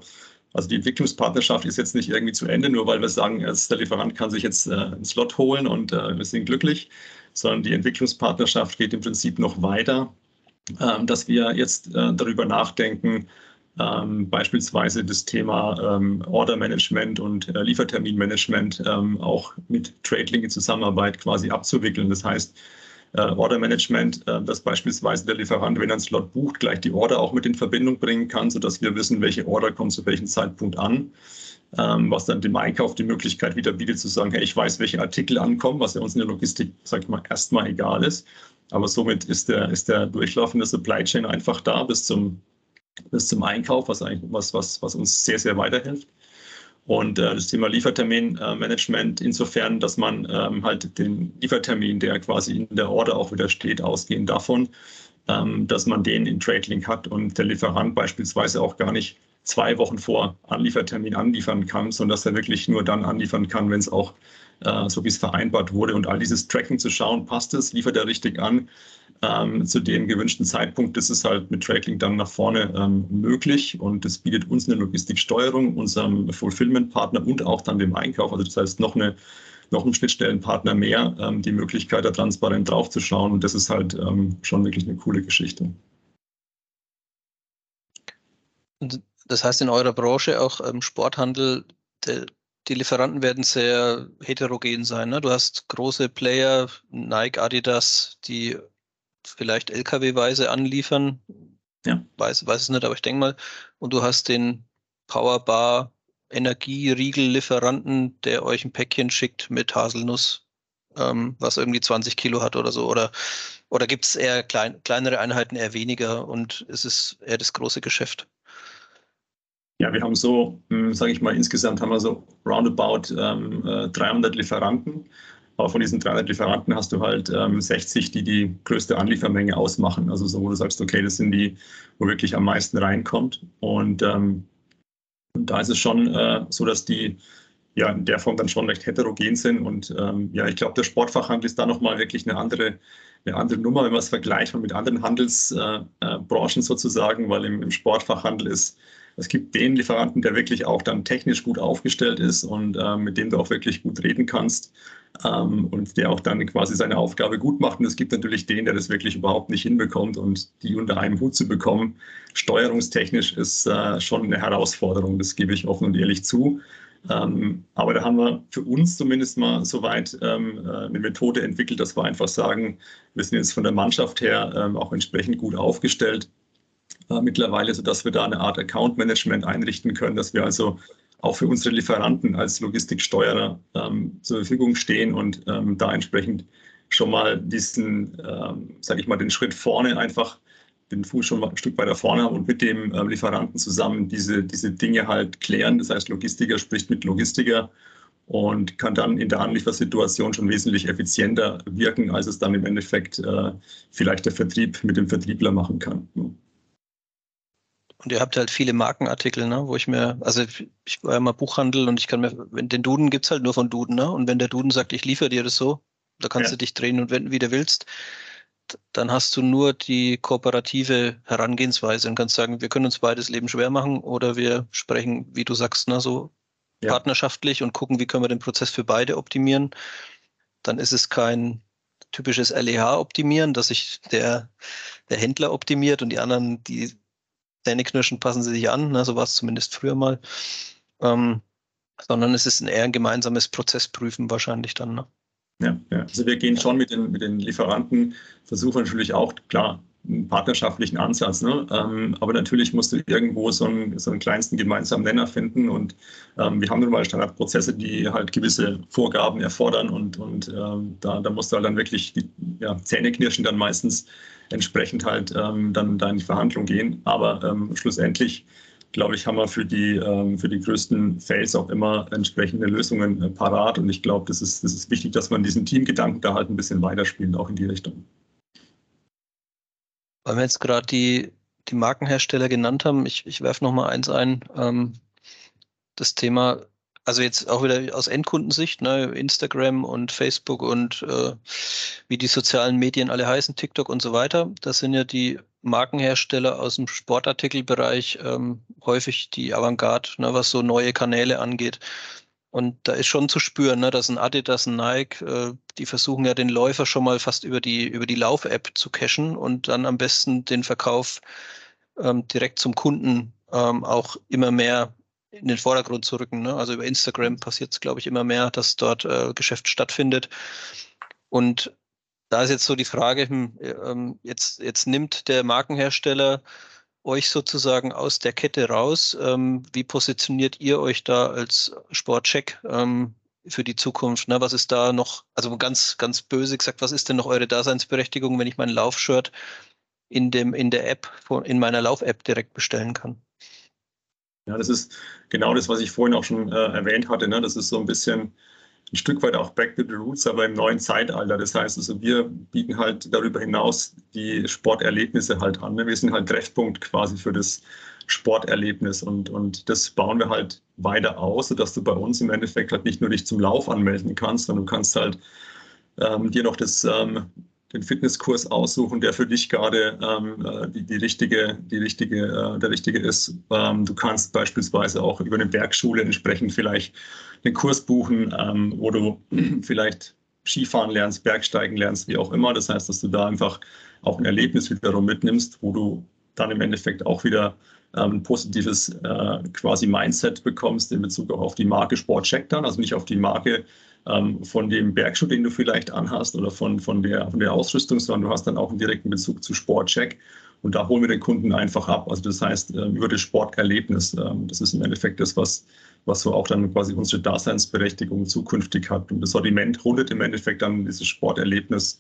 Also die Entwicklungspartnerschaft ist jetzt nicht irgendwie zu Ende, nur weil wir sagen, der Lieferant kann sich jetzt äh, einen Slot holen und äh, wir sind glücklich, sondern die Entwicklungspartnerschaft geht im Prinzip noch weiter ähm, dass wir jetzt äh, darüber nachdenken, ähm, beispielsweise das Thema ähm, Order-Management und äh, Lieferterminmanagement ähm, auch mit TradeLink in Zusammenarbeit quasi abzuwickeln. Das heißt, äh, Order-Management, äh, dass beispielsweise der Lieferant, wenn er einen Slot bucht, gleich die Order auch mit in Verbindung bringen kann, sodass wir wissen, welche Order kommt zu welchem Zeitpunkt an. Ähm, was dann dem Einkauf die Möglichkeit wieder bietet, zu sagen, hey, ich weiß, welche Artikel ankommen, was ja uns in der Logistik, sag ich mal, erstmal egal ist. Aber somit ist der, ist der durchlaufende Supply Chain einfach da bis zum, bis zum Einkauf, was, eigentlich, was, was, was uns sehr, sehr weiterhilft. Und äh, das Thema Lieferterminmanagement äh, insofern, dass man ähm, halt den Liefertermin, der quasi in der Order auch wieder steht, ausgehend davon, ähm, dass man den in TradeLink hat und der Lieferant beispielsweise auch gar nicht zwei Wochen vor Anliefertermin anliefern kann, sondern dass er wirklich nur dann anliefern kann, wenn es auch so wie es vereinbart wurde. Und all dieses Tracking zu schauen, passt es, liefert er richtig an, ähm, zu dem gewünschten Zeitpunkt ist es halt mit Tracking dann nach vorne ähm, möglich und das bietet uns eine Logistiksteuerung, unserem Fulfillment-Partner und auch dann dem Einkauf, also das heißt noch eine noch ein Schnittstellenpartner mehr, ähm, die Möglichkeit, da transparent draufzuschauen und das ist halt ähm, schon wirklich eine coole Geschichte. Das heißt in eurer Branche auch ähm, Sporthandel, der, die Lieferanten werden sehr heterogen sein. Ne? Du hast große Player, Nike, Adidas, die vielleicht LKW-weise anliefern. Ja. Weiß, weiß es nicht, aber ich denke mal. Und du hast den Powerbar Energieriegel-Lieferanten, der euch ein Päckchen schickt mit Haselnuss, ähm, was irgendwie 20 Kilo hat oder so. Oder, oder gibt es eher klein, kleinere Einheiten, eher weniger und ist es eher das große Geschäft? Ja, wir haben so, hm, sage ich mal, insgesamt haben wir so roundabout ähm, 300 äh, Lieferanten aber von diesen 300 Lieferanten hast du halt ähm, 60, die die größte Anliefermenge ausmachen. Also so, wo du sagst, okay, das sind die, wo wirklich am meisten reinkommt. Und, ähm, da ist es schon äh, so, dass die ja in der Form dann schon recht heterogen sind. Und ähm, ja, ich glaube, der Sportfachhandel ist da nochmal wirklich eine andere, eine andere Nummer, wenn man es vergleicht mit anderen Handelsbranchen äh, äh, sozusagen, weil im, im Sportfachhandel ist es gibt den Lieferanten, der wirklich auch dann technisch gut aufgestellt ist und äh, mit dem du auch wirklich gut reden kannst ähm, und der auch dann quasi seine Aufgabe gut macht. Und es gibt natürlich den, der das wirklich überhaupt nicht hinbekommt und die unter einem Hut zu bekommen, steuerungstechnisch ist äh, schon eine Herausforderung, das gebe ich offen und ehrlich zu. Ähm, aber da haben wir für uns zumindest mal soweit ähm, äh, eine Methode entwickelt, dass wir einfach sagen, wir sind jetzt von der Mannschaft her ähm, auch entsprechend gut aufgestellt äh, mittlerweile, sodass wir da eine Art Account Management einrichten können, dass wir also auch für unsere Lieferanten als Logistiksteuerer ähm, zur Verfügung stehen und ähm, da entsprechend schon mal diesen, ähm, sage ich mal, den Schritt vorne einfach den Fuß schon mal ein Stück weiter vorne haben und mit dem ähm, Lieferanten zusammen diese, diese Dinge halt klären. Das heißt, Logistiker spricht mit Logistiker und kann dann in der Anliefersituation schon wesentlich effizienter wirken, als es dann im Endeffekt äh, vielleicht der Vertrieb mit dem Vertriebler machen kann. Und ihr habt halt viele Markenartikel, ne, wo ich mir, also ich war ja mal Buchhandel und ich kann mir, wenn den Duden gibt es halt nur von Duden, ne? Und wenn der Duden sagt, ich liefere dir das so, da kannst ja. du dich drehen und wenden, wie du willst, dann hast du nur die kooperative Herangehensweise und kannst sagen, wir können uns beides Leben schwer machen oder wir sprechen, wie du sagst, ne, so ja. partnerschaftlich und gucken, wie können wir den Prozess für beide optimieren. Dann ist es kein typisches LEH-Optimieren, dass sich der, der Händler optimiert und die anderen, die Zähneknirschen passen sie sich an, ne, so war es zumindest früher mal. Ähm, sondern es ist ein eher ein gemeinsames Prozessprüfen wahrscheinlich dann. Ne? Ja, ja, also wir gehen schon mit den, mit den Lieferanten, versuchen natürlich auch, klar, einen partnerschaftlichen Ansatz. Ne? Ähm, aber natürlich musst du irgendwo so einen, so einen kleinsten gemeinsamen Nenner finden. Und ähm, wir haben nun mal Standardprozesse, die halt gewisse Vorgaben erfordern. Und, und ähm, da, da musst du halt dann wirklich die ja, Zähne knirschen, dann meistens entsprechend halt ähm, dann da in die Verhandlung gehen. Aber ähm, schlussendlich, glaube ich, haben wir für die, ähm, für die größten Fails auch immer entsprechende Lösungen äh, parat. Und ich glaube, das ist, das ist wichtig, dass man diesen Teamgedanken da halt ein bisschen weiterspielt, auch in die Richtung. Weil wir jetzt gerade die, die Markenhersteller genannt haben, ich, ich werfe noch mal eins ein. Ähm, das Thema also jetzt auch wieder aus Endkundensicht, ne, Instagram und Facebook und äh, wie die sozialen Medien alle heißen, TikTok und so weiter. Das sind ja die Markenhersteller aus dem Sportartikelbereich ähm, häufig die Avantgarde, ne, was so neue Kanäle angeht. Und da ist schon zu spüren, ne, dass ein Adidas, ein Nike, äh, die versuchen ja den Läufer schon mal fast über die, über die Lauf-App zu cachen und dann am besten den Verkauf ähm, direkt zum Kunden ähm, auch immer mehr in den Vordergrund zu rücken. Ne? Also über Instagram passiert es, glaube ich, immer mehr, dass dort äh, Geschäft stattfindet. Und da ist jetzt so die Frage, hm, ähm, jetzt, jetzt nimmt der Markenhersteller euch sozusagen aus der Kette raus. Ähm, wie positioniert ihr euch da als Sportcheck ähm, für die Zukunft? Ne? Was ist da noch, also ganz, ganz böse gesagt, was ist denn noch eure Daseinsberechtigung, wenn ich mein Laufshirt in, dem, in der App, in meiner Lauf-App direkt bestellen kann? Ja, das ist genau das, was ich vorhin auch schon äh, erwähnt hatte. Ne? Das ist so ein bisschen ein Stück weit auch Back to the Roots, aber im neuen Zeitalter. Das heißt, also wir bieten halt darüber hinaus die Sporterlebnisse halt an. Ne? Wir sind halt Treffpunkt quasi für das Sporterlebnis. Und, und das bauen wir halt weiter aus, sodass du bei uns im Endeffekt halt nicht nur dich zum Lauf anmelden kannst, sondern du kannst halt ähm, dir noch das, ähm, den Fitnesskurs aussuchen, der für dich gerade ähm, äh, die, die richtige, die richtige, äh, der richtige ist. Ähm, du kannst beispielsweise auch über eine Bergschule entsprechend vielleicht einen Kurs buchen, ähm, wo du vielleicht Skifahren lernst, Bergsteigen lernst, wie auch immer. Das heißt, dass du da einfach auch ein Erlebnis wiederum mitnimmst, wo du dann im Endeffekt auch wieder ähm, ein positives äh, quasi Mindset bekommst in Bezug auch auf die Marke Sportcheck dann, also nicht auf die Marke ähm, von dem Bergschuh, den du vielleicht anhast oder von, von, der, von der Ausrüstung, sondern du hast dann auch einen direkten Bezug zu Sportcheck. Und da holen wir den Kunden einfach ab. Also das heißt, äh, über das Sporterlebnis. Ähm, das ist im Endeffekt das, was, was so auch dann quasi unsere Daseinsberechtigung zukünftig hat. Und das Sortiment rundet im Endeffekt dann dieses Sporterlebnis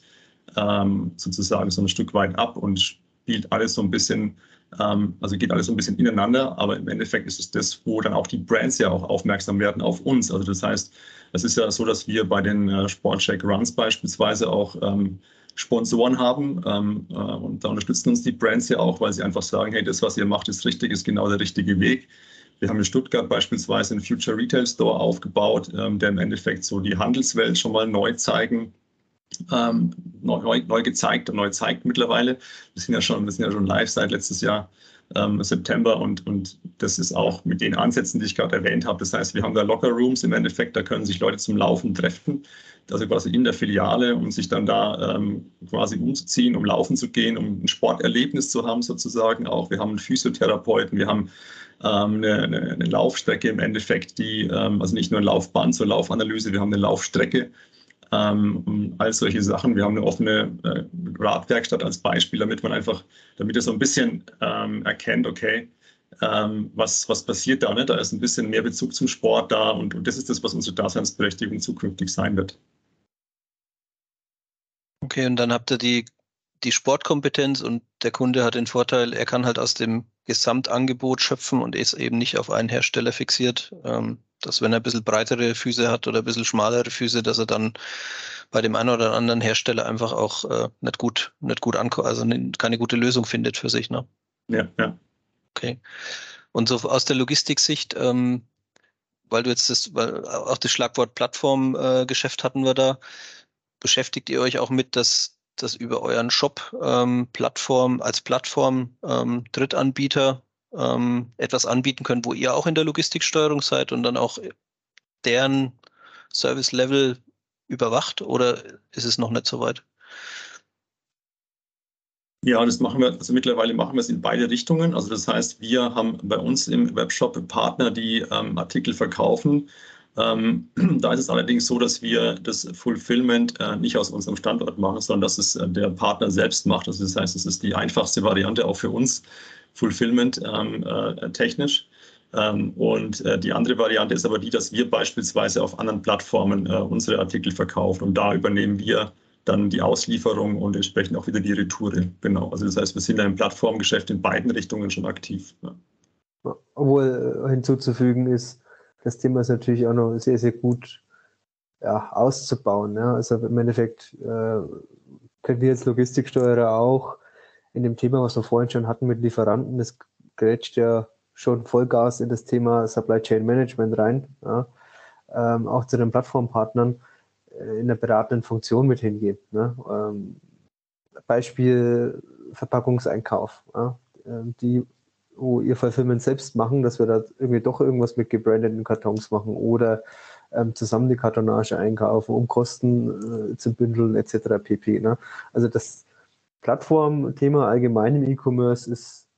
ähm, sozusagen so ein Stück weit ab und spielt alles so ein bisschen, ähm, also geht alles so ein bisschen ineinander, aber im Endeffekt ist es das, wo dann auch die Brands ja auch aufmerksam werden auf uns. Also das heißt, es ist ja so, dass wir bei den äh, Sportcheck Runs beispielsweise auch ähm, Sponsoren haben ähm, äh, und da unterstützen uns die Brands ja auch, weil sie einfach sagen, hey, das, was ihr macht, ist richtig, ist genau der richtige Weg. Wir haben in Stuttgart beispielsweise einen Future Retail Store aufgebaut, ähm, der im Endeffekt so die Handelswelt schon mal neu zeigen ähm, neu, neu, gezeigt und neu zeigt mittlerweile. Wir sind ja schon, wir sind ja schon live seit letztes Jahr ähm, September und, und das ist auch mit den Ansätzen, die ich gerade erwähnt habe. Das heißt, wir haben da Locker Rooms im Endeffekt, da können sich Leute zum Laufen treffen, also quasi in der Filiale, um sich dann da ähm, quasi umzuziehen, um laufen zu gehen, um ein Sporterlebnis zu haben sozusagen auch. Wir haben einen Physiotherapeuten, wir haben ähm, eine, eine, Laufstrecke im Endeffekt, die, ähm, also nicht nur ein Laufband zur Laufanalyse, wir haben eine Laufstrecke, ähm, all solche Sachen. Wir haben eine offene äh, Radwerkstatt als Beispiel, damit man einfach, damit ihr so ein bisschen ähm, erkennt, okay, ähm, was, was passiert da? Ne? Da ist ein bisschen mehr Bezug zum Sport da und, und das ist das, was unsere Daseinsberechtigung zukünftig sein wird. Okay, und dann habt ihr die, die Sportkompetenz und der Kunde hat den Vorteil, er kann halt aus dem Gesamtangebot schöpfen und ist eben nicht auf einen Hersteller fixiert. Ähm, dass wenn er ein bisschen breitere Füße hat oder ein bisschen schmalere Füße, dass er dann bei dem einen oder anderen Hersteller einfach auch äh, nicht gut, nicht gut ankommt, also keine gute Lösung findet für sich. Ne? Ja, ja. Okay. Und so aus der Logistiksicht, ähm, weil du jetzt das, weil auch das Schlagwort Plattformgeschäft äh, hatten wir da, beschäftigt ihr euch auch mit, dass, dass über euren Shop ähm, Plattform als Plattform ähm, Drittanbieter ähm, etwas anbieten können, wo ihr auch in der Logistiksteuerung seid und dann auch deren Service-Level überwacht oder ist es noch nicht so weit? Ja, das machen wir, also mittlerweile machen wir es in beide Richtungen. Also das heißt, wir haben bei uns im Webshop Partner, die ähm, Artikel verkaufen. Ähm, da ist es allerdings so, dass wir das Fulfillment äh, nicht aus unserem Standort machen, sondern dass es äh, der Partner selbst macht. Also das heißt, es ist die einfachste Variante auch für uns, Fulfillment ähm, äh, technisch. Ähm, und äh, die andere Variante ist aber die, dass wir beispielsweise auf anderen Plattformen äh, unsere Artikel verkaufen und da übernehmen wir dann die Auslieferung und entsprechend auch wieder die Retoure. Genau. Also das heißt, wir sind im Plattformgeschäft in beiden Richtungen schon aktiv. Ja. Obwohl äh, hinzuzufügen ist, das Thema ist natürlich auch noch sehr, sehr gut ja, auszubauen. Ja. Also im Endeffekt äh, können wir als Logistiksteuerer auch in dem Thema, was wir vorhin schon hatten mit Lieferanten, das grätscht ja schon Vollgas in das Thema Supply Chain Management rein. Ja. Ähm, auch zu den Plattformpartnern äh, in der beratenden Funktion mit hingehen. Ne. Ähm, Beispiel Verpackungseinkauf, ja. ähm, die wo ihr Fulfillment selbst machen, dass wir da irgendwie doch irgendwas mit gebrandeten Kartons machen oder ähm, zusammen die Kartonage einkaufen, um Kosten äh, zu bündeln etc. pp. Ne? Also das, Plattformthema allgemein im E-Commerce ist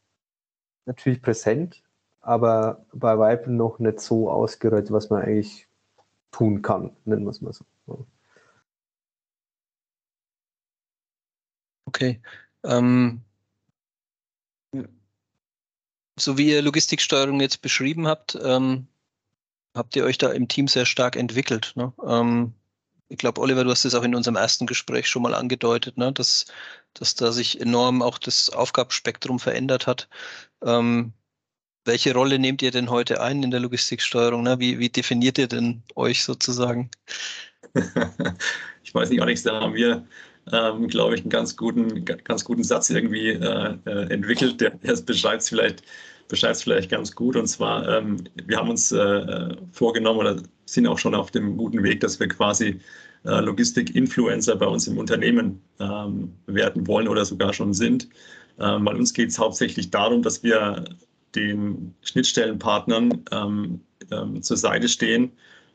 natürlich präsent, aber bei Weitem noch nicht so ausgerollt, was man eigentlich tun kann, nennen wir es mal so. Okay. Ähm, so wie ihr Logistiksteuerung jetzt beschrieben habt, ähm, habt ihr euch da im Team sehr stark entwickelt. Ne? Ähm, ich glaube, Oliver, du hast es auch in unserem ersten Gespräch schon mal angedeutet, ne, dass, dass da sich enorm auch das Aufgabenspektrum verändert hat. Ähm, welche Rolle nehmt ihr denn heute ein in der Logistiksteuerung? Ne? Wie, wie definiert ihr denn euch sozusagen? ich weiß nicht, Alex, da haben wir, ähm, glaube ich, einen ganz guten, ganz guten Satz irgendwie äh, äh entwickelt, der es beschreibt vielleicht beschreibt es vielleicht ganz gut. Und zwar, ähm, wir haben uns äh, vorgenommen oder sind auch schon auf dem guten Weg, dass wir quasi äh, Logistik-Influencer bei uns im Unternehmen ähm, werden wollen oder sogar schon sind. Ähm, bei uns geht es hauptsächlich darum, dass wir den Schnittstellenpartnern ähm, ähm, zur Seite stehen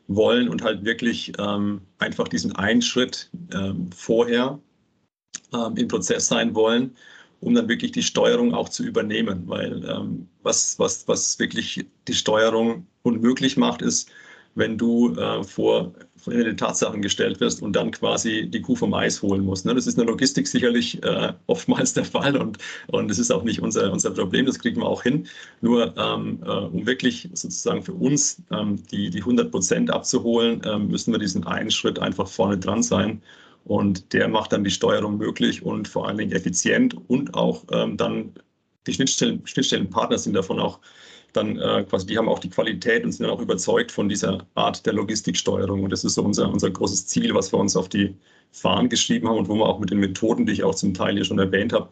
wollen und halt wirklich ähm, einfach diesen einen Schritt vorher im Prozess sein wollen, um dann wirklich die Steuerung auch zu übernehmen. Weil ähm, was, was, was wirklich die Steuerung unmöglich macht, ist, wenn du äh, vor von den Tatsachen gestellt wirst und dann quasi die Kuh vom Eis holen musst. Ne? Das ist in der Logistik sicherlich äh, oftmals der Fall und, und das ist auch nicht unser, unser Problem, das kriegen wir auch hin. Nur ähm, äh, um wirklich sozusagen für uns ähm, die, die 100 Prozent abzuholen, ähm, müssen wir diesen einen Schritt einfach vorne dran sein. Und der macht dann die Steuerung möglich und vor allen Dingen effizient und auch ähm, dann die Schnittstellen, Schnittstellenpartner sind davon auch dann äh, quasi, die haben auch die Qualität und sind dann auch überzeugt von dieser Art der Logistiksteuerung. Und das ist so unser, unser großes Ziel, was wir uns auf die Fahnen geschrieben haben und wo wir auch mit den Methoden, die ich auch zum Teil hier schon erwähnt habe,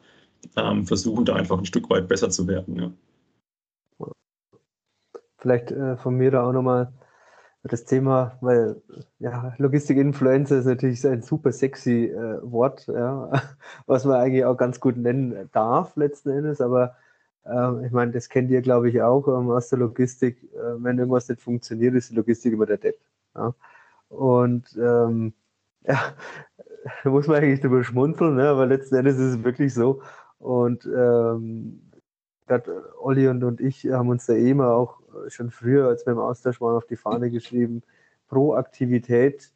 ähm, versuchen, da einfach ein Stück weit besser zu werden. Ja. Vielleicht äh, von mir da auch nochmal das Thema, weil ja, Logistik-Influencer ist natürlich ein super sexy äh, Wort, ja, was man eigentlich auch ganz gut nennen darf letzten Endes, aber ähm, ich meine, das kennt ihr, glaube ich, auch ähm, aus der Logistik. Äh, wenn irgendwas nicht funktioniert, ist die Logistik immer der Depp. Ja? Und ähm, ja, da muss man eigentlich drüber schmunzeln, ne? aber letzten Endes ist es wirklich so. Und ähm, Olli und, und ich haben uns da eh immer auch schon früher, als wir im Austausch waren, auf die Fahne geschrieben, Proaktivität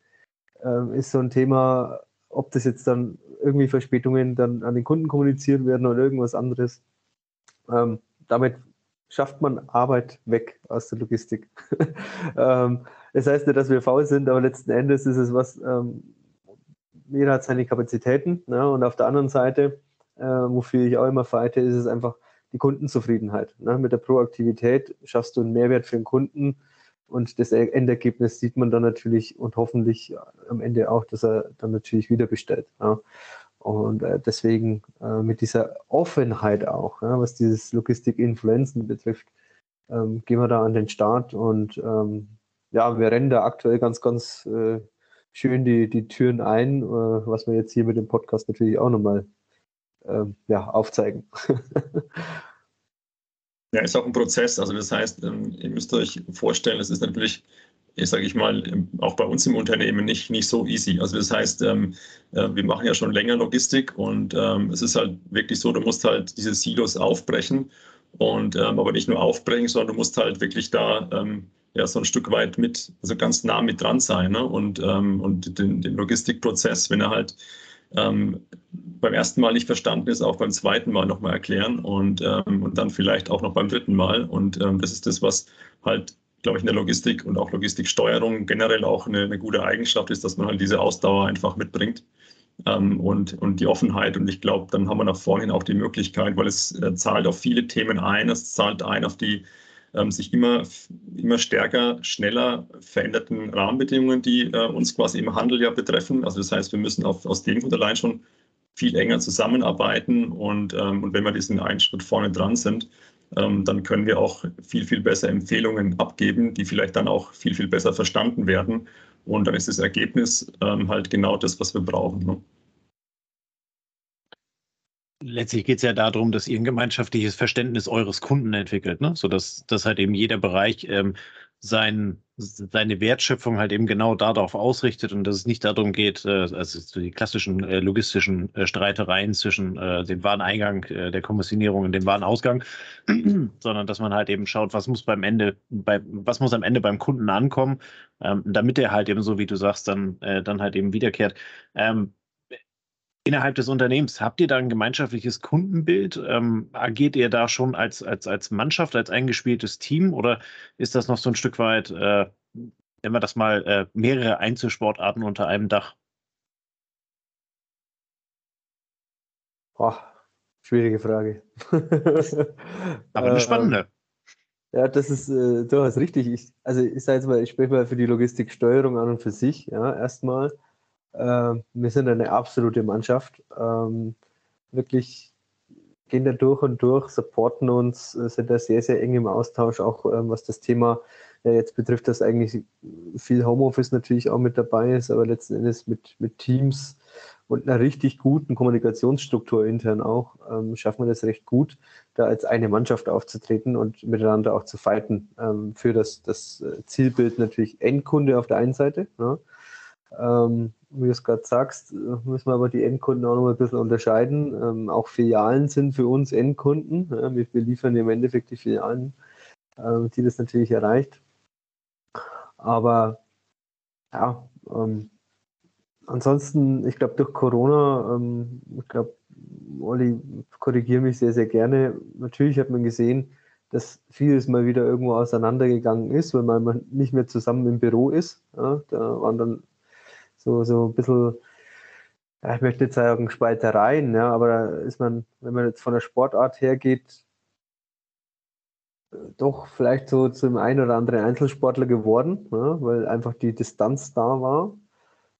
ähm, ist so ein Thema, ob das jetzt dann irgendwie Verspätungen dann an den Kunden kommuniziert werden oder irgendwas anderes. Ähm, damit schafft man Arbeit weg aus der Logistik. ähm, das heißt nicht, dass wir faul sind, aber letzten Endes ist es was, ähm, jeder hat seine Kapazitäten. Ne? Und auf der anderen Seite, äh, wofür ich auch immer fighte, ist es einfach die Kundenzufriedenheit. Ne? Mit der Proaktivität schaffst du einen Mehrwert für den Kunden und das Endergebnis sieht man dann natürlich und hoffentlich am Ende auch, dass er dann natürlich wieder bestellt. Ja? Und äh, deswegen äh, mit dieser Offenheit auch, ja, was dieses Logistik-Influenzen betrifft, ähm, gehen wir da an den Start und ähm, ja, wir rennen da aktuell ganz, ganz äh, schön die, die Türen ein, äh, was wir jetzt hier mit dem Podcast natürlich auch nochmal ähm, ja, aufzeigen. ja, ist auch ein Prozess. Also das heißt, ähm, ihr müsst euch vorstellen, es ist natürlich ich sage ich mal, auch bei uns im Unternehmen nicht, nicht so easy. Also das heißt, ähm, äh, wir machen ja schon länger Logistik und ähm, es ist halt wirklich so, du musst halt diese Silos aufbrechen und aber nicht nur aufbrechen, sondern du musst halt wirklich da ja so ein Stück weit mit, also ganz nah mit dran sein ne? und, und den, den Logistikprozess, wenn er halt ähm, beim ersten Mal nicht verstanden ist, auch beim zweiten Mal nochmal erklären und, ähm, und dann vielleicht auch noch beim dritten Mal. Und ähm, das ist das, was halt glaube ich, in der Logistik und auch Logistiksteuerung generell auch eine, eine, gute Eigenschaft ist, dass man halt diese Ausdauer einfach mitbringt ähm, und, und die Offenheit. Und ich glaube, dann haben wir nach vorhin auch die Möglichkeit, weil es äh, zahlt auf viele Themen ein, es zahlt ein auf die ähm, sich immer, immer stärker, schneller veränderten Rahmenbedingungen, die äh, uns quasi im Handel ja betreffen. Also das heißt, wir müssen auf, aus dem Grund allein schon viel enger zusammenarbeiten und, ähm, und wenn wir diesen einen Schritt vorne dran sind, ähm, dann können wir auch viel, viel besser Empfehlungen abgeben, die vielleicht dann auch viel, viel besser verstanden werden. Und dann ist das Ergebnis ähm, halt genau das, was wir brauchen. Ne? Letztlich geht es ja darum, dass ihr ein gemeinschaftliches Verständnis eures Kunden entwickelt, ne? sodass dass halt eben jeder Bereich ähm, sein, seine Wertschöpfung halt eben genau darauf ausrichtet und dass es nicht darum geht, äh, also die klassischen äh, logistischen äh, Streitereien zwischen äh, dem Wareneingang, äh, der Kommissionierung und dem Warenausgang, sondern dass man halt eben schaut, was muss beim Ende, bei, was muss am Ende beim Kunden ankommen, ähm, damit er halt eben so, wie du sagst, dann, äh, dann halt eben wiederkehrt. Ähm, Innerhalb des Unternehmens, habt ihr da ein gemeinschaftliches Kundenbild? Ähm, agiert ihr da schon als, als, als Mannschaft, als eingespieltes Team oder ist das noch so ein Stück weit, äh, nennen wir das mal, äh, mehrere Einzelsportarten unter einem Dach? Boah, schwierige Frage. Aber eine spannende. Ja, das ist äh, durchaus richtig. Ich, also ich sage jetzt mal, ich spreche mal für die Logistiksteuerung an und für sich, ja, erstmal. Äh, wir sind eine absolute Mannschaft. Ähm, wirklich gehen da durch und durch, supporten uns, sind da sehr, sehr eng im Austausch, auch ähm, was das Thema ja, jetzt betrifft, dass eigentlich viel Homeoffice natürlich auch mit dabei ist, aber letzten Endes mit, mit Teams und einer richtig guten Kommunikationsstruktur intern auch, ähm, schaffen wir das recht gut, da als eine Mannschaft aufzutreten und miteinander auch zu fighten ähm, für das, das äh, Zielbild natürlich Endkunde auf der einen Seite. Ne? Ähm, wie du es gerade sagst, müssen wir aber die Endkunden auch noch ein bisschen unterscheiden. Ähm, auch Filialen sind für uns Endkunden. Ja, wir, wir liefern im Endeffekt die Filialen, äh, die das natürlich erreicht. Aber ja, ähm, ansonsten, ich glaube, durch Corona, ähm, ich glaube, Olli, korrigiere mich sehr, sehr gerne. Natürlich hat man gesehen, dass vieles mal wieder irgendwo auseinandergegangen ist, weil man nicht mehr zusammen im Büro ist. Ja, da waren dann so, so ein bisschen, ich möchte jetzt sagen, Spaltereien, ja, aber da ist man, wenn man jetzt von der Sportart hergeht, doch vielleicht so zum einen oder anderen Einzelsportler geworden, ja, weil einfach die Distanz da war.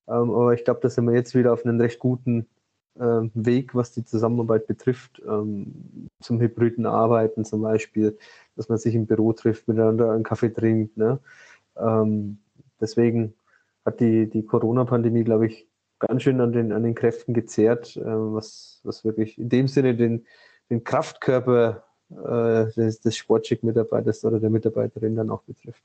Ähm, aber ich glaube, da sind wir jetzt wieder auf einem recht guten äh, Weg, was die Zusammenarbeit betrifft, ähm, zum hybriden Arbeiten zum Beispiel, dass man sich im Büro trifft, miteinander einen Kaffee trinkt. Ne? Ähm, deswegen hat die, die Corona-Pandemie, glaube ich, ganz schön an den, an den Kräften gezehrt, äh, was, was wirklich in dem Sinne den, den Kraftkörper äh, des, des Sportschick-Mitarbeiters oder der Mitarbeiterin dann auch betrifft.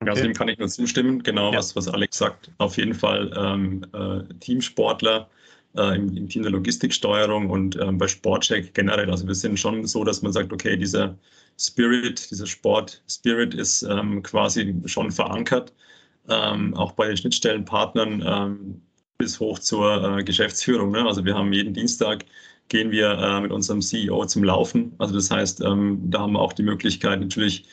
Okay. Also dem kann ich nur zustimmen, genau ja. was, was Alex sagt. Auf jeden Fall ähm, äh, Teamsportler äh, im, im, Team der Logistiksteuerung und ähm, bei Sportcheck generell. Also wir sind schon so, dass man sagt, okay, dieser Spirit, dieser Sport-Spirit ist ähm, quasi schon verankert, ähm, auch bei den Schnittstellenpartnern ähm, bis hoch zur äh, Geschäftsführung. Ne? Also wir haben jeden Dienstag gehen wir äh, mit unserem CEO zum Laufen. Also das heißt, ähm, da haben wir auch die Möglichkeit natürlich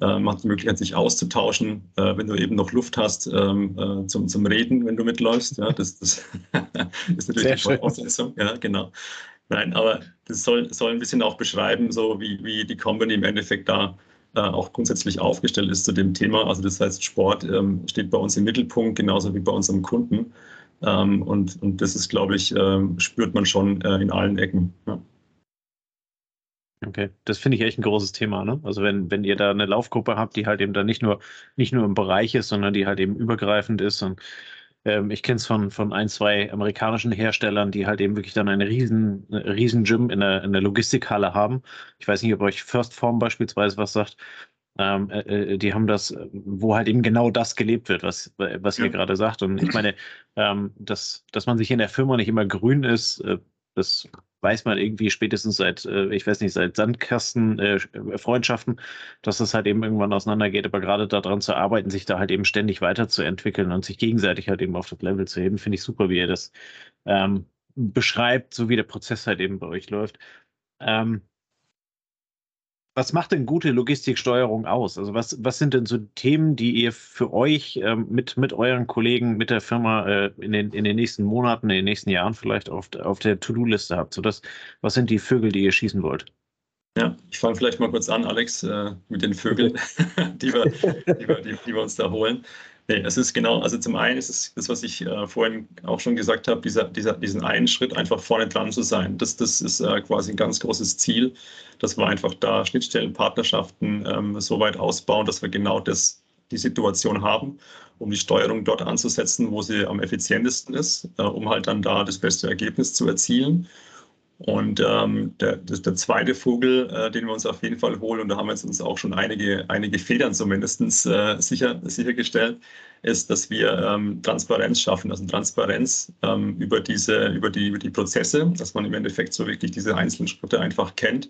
macht die Möglichkeit, sich auszutauschen, äh, wenn du eben noch Luft hast ähm, äh, zum, zum Reden, wenn du mitläufst. Ja, das, das ist natürlich Sehr die Voraussetzung. Ja, genau. Nein, aber das soll, soll ein bisschen auch beschreiben, so wie, wie die Company im Endeffekt da äh, auch grundsätzlich aufgestellt ist zu dem Thema. Also das heißt, Sport ähm, steht bei uns im Mittelpunkt, genauso wie bei unserem Kunden. Ähm, und, und das ist, glaube ich, ähm, spürt man schon äh, in allen Ecken. Ja. Okay, das finde ich echt ein großes Thema, ne? Also wenn, wenn ihr da eine Laufgruppe habt, die halt eben da nicht nur, nicht nur im Bereich ist, sondern die halt eben übergreifend ist und ähm, ich kenne es von, von ein, zwei amerikanischen Herstellern, die halt eben wirklich dann eine riesen, riesen Gym in der, in der Logistikhalle haben. Ich weiß nicht, ob euch First Form beispielsweise was sagt. Ähm, äh, äh die haben das, wo halt eben genau das gelebt wird, was, was ihr ja. gerade sagt. Und ich meine, ähm, dass, dass man sich in der Firma nicht immer grün ist, äh, das weiß man irgendwie spätestens seit, äh, ich weiß nicht, seit Sandkasten-Freundschaften, äh, dass das halt eben irgendwann auseinandergeht. Aber gerade daran zu arbeiten, sich da halt eben ständig weiterzuentwickeln und sich gegenseitig halt eben auf das Level zu heben, finde ich super, wie ihr das ähm, beschreibt, so wie der Prozess halt eben bei euch läuft. Ähm, was macht denn gute Logistiksteuerung aus? Also was, was sind denn so Themen, die ihr für euch ähm, mit, mit euren Kollegen, mit der Firma äh, in, den, in den nächsten Monaten, in den nächsten Jahren vielleicht auf, auf der To-Do-Liste habt? So das, was sind die Vögel, die ihr schießen wollt? Ja, ich fange vielleicht mal kurz an, Alex, äh, mit den Vögeln, die, wir, die, wir, die, die wir uns da holen. Nee, es ist genau, also zum einen ist es das, was ich äh, vorhin auch schon gesagt habe, dieser, dieser, diesen einen Schritt einfach vorne dran zu sein. Das, das ist äh, quasi ein ganz großes Ziel, dass wir einfach da Schnittstellenpartnerschaften ähm, so weit ausbauen, dass wir genau das, die Situation haben, um die Steuerung dort anzusetzen, wo sie am effizientesten ist, äh, um halt dann da das beste Ergebnis zu erzielen. Und ähm, der, der, zweite Vogel, äh, den wir uns auf jeden Fall holen, und da haben wir jetzt uns auch schon einige, einige Federn zumindest äh, sicher, sichergestellt, ist, dass wir ähm, Transparenz schaffen. Also Transparenz ähm, über, diese, über, die, über die Prozesse, dass man im Endeffekt so wirklich diese einzelnen Schritte einfach kennt.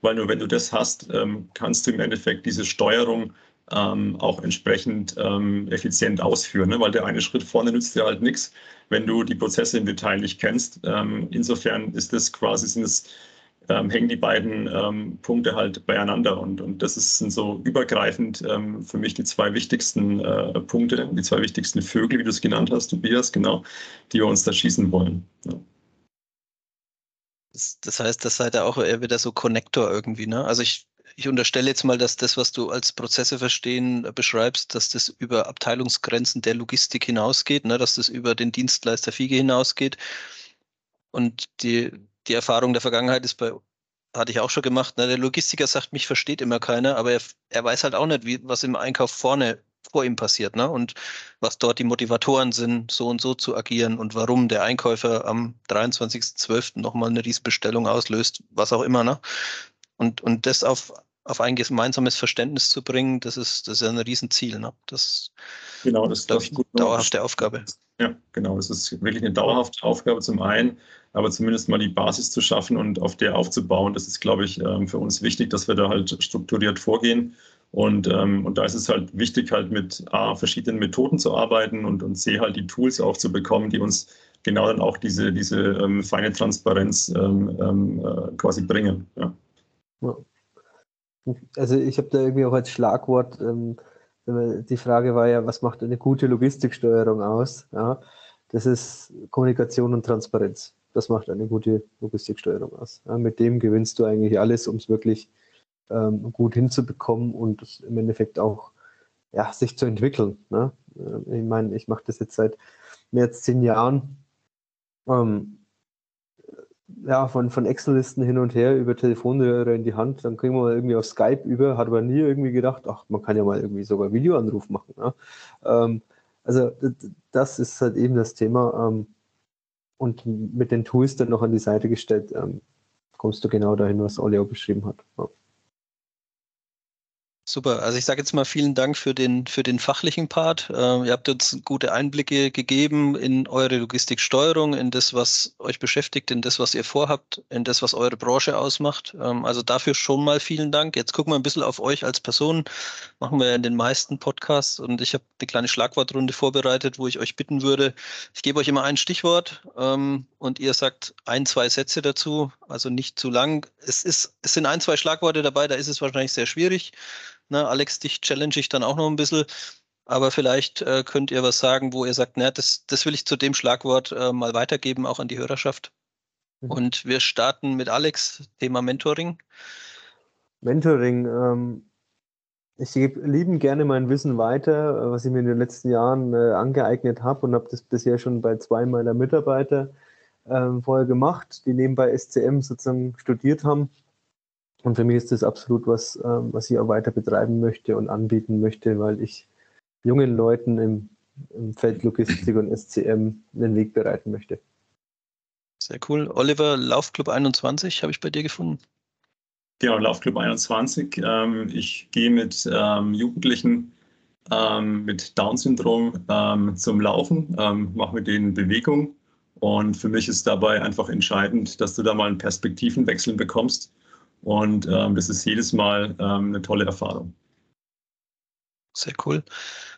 Weil nur wenn du das hast, ähm, kannst du im Endeffekt diese Steuerung ähm, auch entsprechend ähm, effizient ausführen. Ne? Weil der eine Schritt vorne nützt dir halt nichts, wenn du die Prozesse im Detail nicht kennst. Ähm, insofern ist das quasi, sind es, ähm, hängen die beiden ähm, Punkte halt beieinander und, und das ist, sind so übergreifend ähm, für mich die zwei wichtigsten äh, Punkte, die zwei wichtigsten Vögel, wie du es genannt hast, Tobias, genau, die wir uns da schießen wollen. Ja. Das, heißt, das seid ihr auch eher wieder so Connector irgendwie, ne? Also ich ich unterstelle jetzt mal, dass das, was du als Prozesse verstehen äh, beschreibst, dass das über Abteilungsgrenzen der Logistik hinausgeht, ne, dass das über den Dienstleister FIGE hinausgeht. und die, die Erfahrung der Vergangenheit ist bei, hatte ich auch schon gemacht, ne? der Logistiker sagt, mich versteht immer keiner, aber er, er weiß halt auch nicht, wie, was im Einkauf vorne vor ihm passiert, ne? Und was dort die Motivatoren sind, so und so zu agieren und warum der Einkäufer am 23.12. nochmal eine Riesbestellung auslöst, was auch immer, ne? Und, und das auf, auf ein gemeinsames Verständnis zu bringen, das ist, das ist ein Riesenziel. Ne? Das, genau, das, ist eine dauerhafte Aufgabe. Ja, genau. Das ist wirklich eine dauerhafte Aufgabe zum einen, aber zumindest mal die Basis zu schaffen und auf der aufzubauen. Das ist, glaube ich, ähm, für uns wichtig, dass wir da halt strukturiert vorgehen. Und, ähm, und da ist es halt wichtig, halt mit A, verschiedenen Methoden zu arbeiten und, und C, halt die Tools auch zu bekommen, die uns genau dann auch diese, diese ähm, feine Transparenz äh, quasi bringen. Ja. Also ich habe da irgendwie auch als Schlagwort, ähm, die Frage war ja, was macht eine gute Logistiksteuerung aus? Ja, das ist Kommunikation und Transparenz. Das macht eine gute Logistiksteuerung aus. Ja, mit dem gewinnst du eigentlich alles, um es wirklich ähm, gut hinzubekommen und im Endeffekt auch ja, sich zu entwickeln. Ne? Äh, ich meine, ich mache das jetzt seit mehr als zehn Jahren. Ähm, ja, von, von Excel-Listen hin und her über Telefonhörer in die Hand, dann kriegen wir mal irgendwie auf Skype über, hat aber nie irgendwie gedacht, ach, man kann ja mal irgendwie sogar Videoanruf machen. Ne? Ähm, also das ist halt eben das Thema. Ähm, und mit den Tools dann noch an die Seite gestellt, ähm, kommst du genau dahin, was Olli auch beschrieben hat. Ja. Super, also ich sage jetzt mal vielen Dank für den, für den fachlichen Part. Äh, ihr habt uns gute Einblicke gegeben in eure Logistiksteuerung, in das, was euch beschäftigt, in das, was ihr vorhabt, in das, was eure Branche ausmacht. Ähm, also dafür schon mal vielen Dank. Jetzt gucken wir ein bisschen auf euch als Person. Machen wir in den meisten Podcasts und ich habe eine kleine Schlagwortrunde vorbereitet, wo ich euch bitten würde, ich gebe euch immer ein Stichwort ähm, und ihr sagt ein, zwei Sätze dazu, also nicht zu lang. Es, ist, es sind ein, zwei Schlagworte dabei, da ist es wahrscheinlich sehr schwierig. Ne, Alex, dich challenge ich dann auch noch ein bisschen. Aber vielleicht äh, könnt ihr was sagen, wo ihr sagt, na, das, das will ich zu dem Schlagwort äh, mal weitergeben, auch an die Hörerschaft. Mhm. Und wir starten mit Alex, Thema Mentoring. Mentoring, ähm, ich gebe lieben gerne mein Wissen weiter, äh, was ich mir in den letzten Jahren äh, angeeignet habe und habe das bisher schon bei zwei meiner Mitarbeiter ähm, vorher gemacht, die nebenbei SCM sozusagen studiert haben und für mich ist das absolut was, ähm, was ich auch weiter betreiben möchte und anbieten möchte, weil ich jungen Leuten im, im Feld Logistik und SCM einen Weg bereiten möchte. Sehr cool. Oliver, Laufclub 21 habe ich bei dir gefunden. Genau, Laufclub 21. Ähm, ich gehe mit ähm, Jugendlichen ähm, mit Down-Syndrom ähm, zum Laufen, ähm, mache mit denen Bewegung. Und für mich ist dabei einfach entscheidend, dass du da mal einen Perspektivenwechsel bekommst und ähm, das ist jedes Mal ähm, eine tolle Erfahrung. Sehr cool.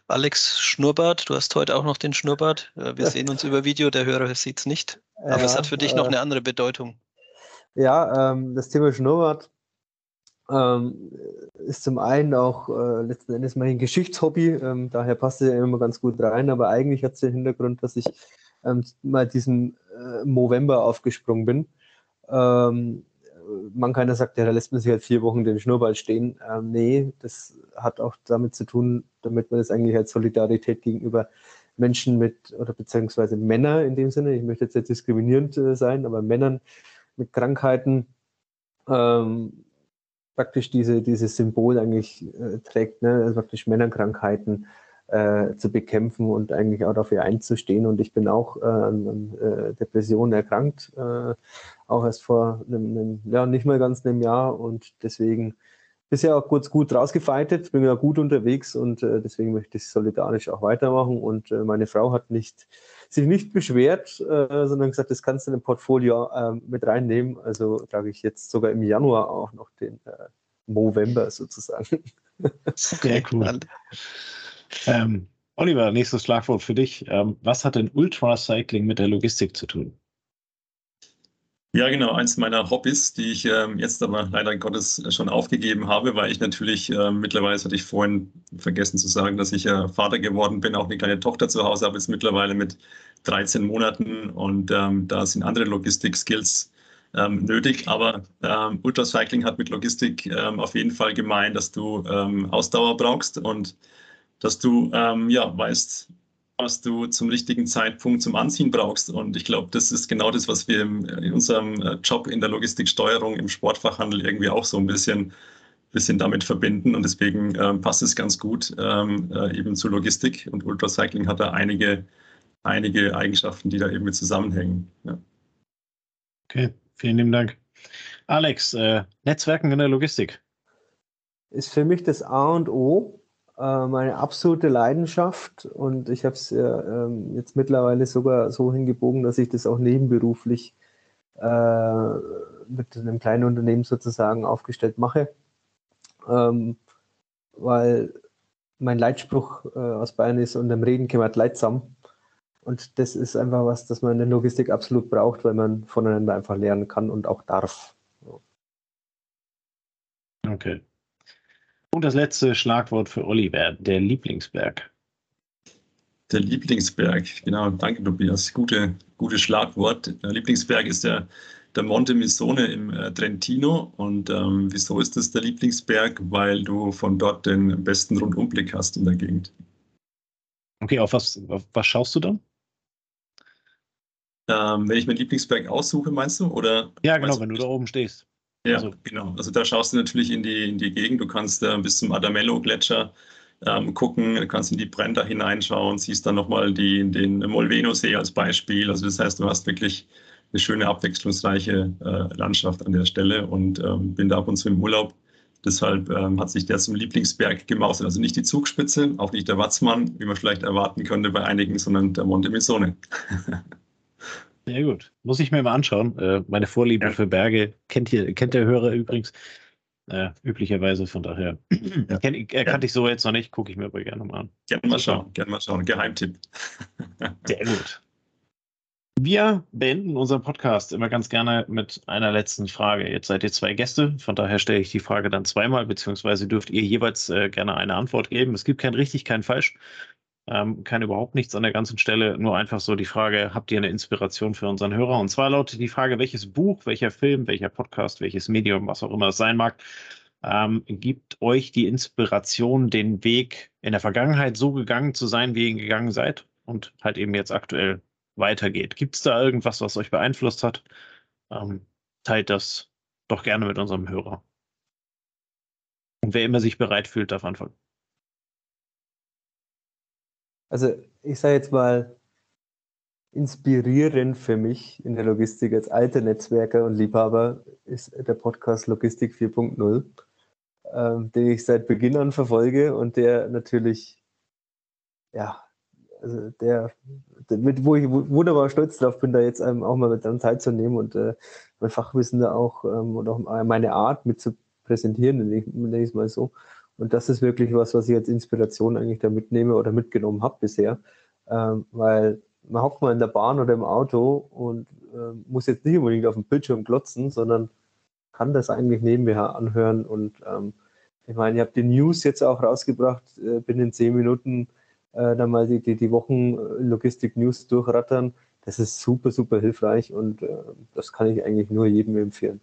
Alex Schnurrbart, du hast heute auch noch den Schnurrbart. Äh, wir sehen uns über Video, der Hörer sieht es nicht. Aber ja, es hat für dich äh, noch eine andere Bedeutung. Ja, ähm, das Thema Schnurrbart ähm, ist zum einen auch äh, letzten Endes mein Geschichtshobby, ähm, daher passt es ja immer ganz gut rein, aber eigentlich hat es den Hintergrund, dass ich ähm, mal diesen äh, Movember aufgesprungen bin. Man keiner sagt, ja, da lässt man sich halt vier Wochen den Schnurrball stehen. Ähm, nee, das hat auch damit zu tun, damit man das eigentlich als Solidarität gegenüber Menschen mit, oder beziehungsweise Männer in dem Sinne, ich möchte jetzt nicht diskriminierend äh, sein, aber Männern mit Krankheiten ähm, praktisch diese, dieses Symbol eigentlich äh, trägt, ne? also praktisch Männerkrankheiten äh, zu bekämpfen und eigentlich auch dafür einzustehen. Und ich bin auch äh, an äh, Depressionen erkrankt, äh, auch erst vor einem, einem, ja, nicht mal ganz einem Jahr und deswegen bisher auch kurz gut rausgefeitet, bin ja gut unterwegs und äh, deswegen möchte ich solidarisch auch weitermachen. Und äh, meine Frau hat nicht, sich nicht beschwert, äh, sondern gesagt, das kannst du in ein Portfolio äh, mit reinnehmen. Also trage ich jetzt sogar im Januar auch noch den äh, Movember sozusagen. Sehr cool. Ähm, Oliver, nächstes Schlagwort für dich. Ähm, was hat denn Ultracycling mit der Logistik zu tun? Ja, genau, eins meiner Hobbys, die ich ähm, jetzt aber leider Gottes schon aufgegeben habe, weil ich natürlich, äh, mittlerweile hatte ich vorhin vergessen zu sagen, dass ich äh, Vater geworden bin, auch eine kleine Tochter zu Hause habe, jetzt mittlerweile mit 13 Monaten und ähm, da sind andere Logistik-Skills ähm, nötig. Aber ähm, Ultracycling hat mit Logistik ähm, auf jeden Fall gemeint, dass du ähm, Ausdauer brauchst und dass du ähm, ja weißt, was du zum richtigen Zeitpunkt zum Anziehen brauchst. Und ich glaube, das ist genau das, was wir in unserem äh, Job in der Logistiksteuerung im Sportfachhandel irgendwie auch so ein bisschen, bisschen damit verbinden. Und deswegen äh, passt es ganz gut ähm, äh, eben zu Logistik. Und Ultracycling hat da einige, einige Eigenschaften, die da eben mit zusammenhängen. Ja. Okay, vielen lieben Dank. Alex, äh, Netzwerken in der Logistik. Ist für mich das A und O meine absolute Leidenschaft und ich habe es äh, jetzt mittlerweile sogar so hingebogen, dass ich das auch nebenberuflich äh, mit einem kleinen Unternehmen sozusagen aufgestellt mache, ähm, weil mein Leitspruch äh, aus Bayern ist, und dem Reden kümmert leidsam. Und das ist einfach was, das man in der Logistik absolut braucht, weil man voneinander einfach lernen kann und auch darf. Okay. Und das letzte Schlagwort für Oliver, der Lieblingsberg. Der Lieblingsberg, genau, danke Tobias. Gute, gutes Schlagwort. Der Lieblingsberg ist der, der Monte Misone im äh, Trentino. Und ähm, wieso ist das der Lieblingsberg? Weil du von dort den besten Rundumblick hast in der Gegend. Okay, auf was, auf was schaust du dann? Ähm, wenn ich meinen Lieblingsberg aussuche, meinst du? Oder ja, genau, wenn du da oben stehst. Ja, also. genau. Also da schaust du natürlich in die, in die Gegend. Du kannst äh, bis zum Adamello-Gletscher ähm, gucken, du kannst in die Brenta hineinschauen, siehst dann nochmal die, den Molveno-See als Beispiel. Also das heißt, du hast wirklich eine schöne, abwechslungsreiche äh, Landschaft an der Stelle und ähm, bin da ab und zu im Urlaub. Deshalb ähm, hat sich der zum Lieblingsberg gemausert. Also nicht die Zugspitze, auch nicht der Watzmann, wie man vielleicht erwarten könnte bei einigen, sondern der Monte Misone. Sehr gut. Muss ich mir mal anschauen. Äh, meine Vorliebe ja. für Berge kennt, hier, kennt der Hörer übrigens. Äh, üblicherweise, von daher. Ja. Kenn, äh, ja. Kannte ich so jetzt noch nicht, gucke ich mir aber gerne mal an. Gerne mal schauen, gerne mal schauen. Geheimtipp. Sehr gut. Wir beenden unseren Podcast immer ganz gerne mit einer letzten Frage. Jetzt seid ihr zwei Gäste, von daher stelle ich die Frage dann zweimal, beziehungsweise dürft ihr jeweils äh, gerne eine Antwort geben. Es gibt kein richtig, kein falsch. Ähm, kann überhaupt nichts an der ganzen Stelle, nur einfach so die Frage, habt ihr eine Inspiration für unseren Hörer? Und zwar lautet die Frage, welches Buch, welcher Film, welcher Podcast, welches Medium, was auch immer es sein mag, ähm, gibt euch die Inspiration, den Weg in der Vergangenheit so gegangen zu sein, wie ihr ihn gegangen seid und halt eben jetzt aktuell weitergeht. Gibt es da irgendwas, was euch beeinflusst hat? Ähm, teilt das doch gerne mit unserem Hörer. Und wer immer sich bereit fühlt, darf anfangen also ich sage jetzt mal, inspirierend für mich in der Logistik als alter Netzwerker und Liebhaber ist der Podcast Logistik 4.0, ähm, den ich seit Beginn an verfolge und der natürlich, ja, also der, mit, wo ich wunderbar stolz drauf bin, da jetzt ähm, auch mal mit dran teilzunehmen und äh, mein Fachwissen da auch ähm, und auch meine Art mit zu präsentieren, nenne ich es mal so. Und das ist wirklich was, was ich als Inspiration eigentlich da mitnehme oder mitgenommen habe bisher. Ähm, weil man hockt mal in der Bahn oder im Auto und äh, muss jetzt nicht unbedingt auf dem Bildschirm glotzen, sondern kann das eigentlich nebenher anhören. Und ähm, ich meine, ihr habt die News jetzt auch rausgebracht, äh, binnen zehn Minuten äh, dann mal die, die, die Wochen äh, durchrattern. Das ist super, super hilfreich und äh, das kann ich eigentlich nur jedem empfehlen.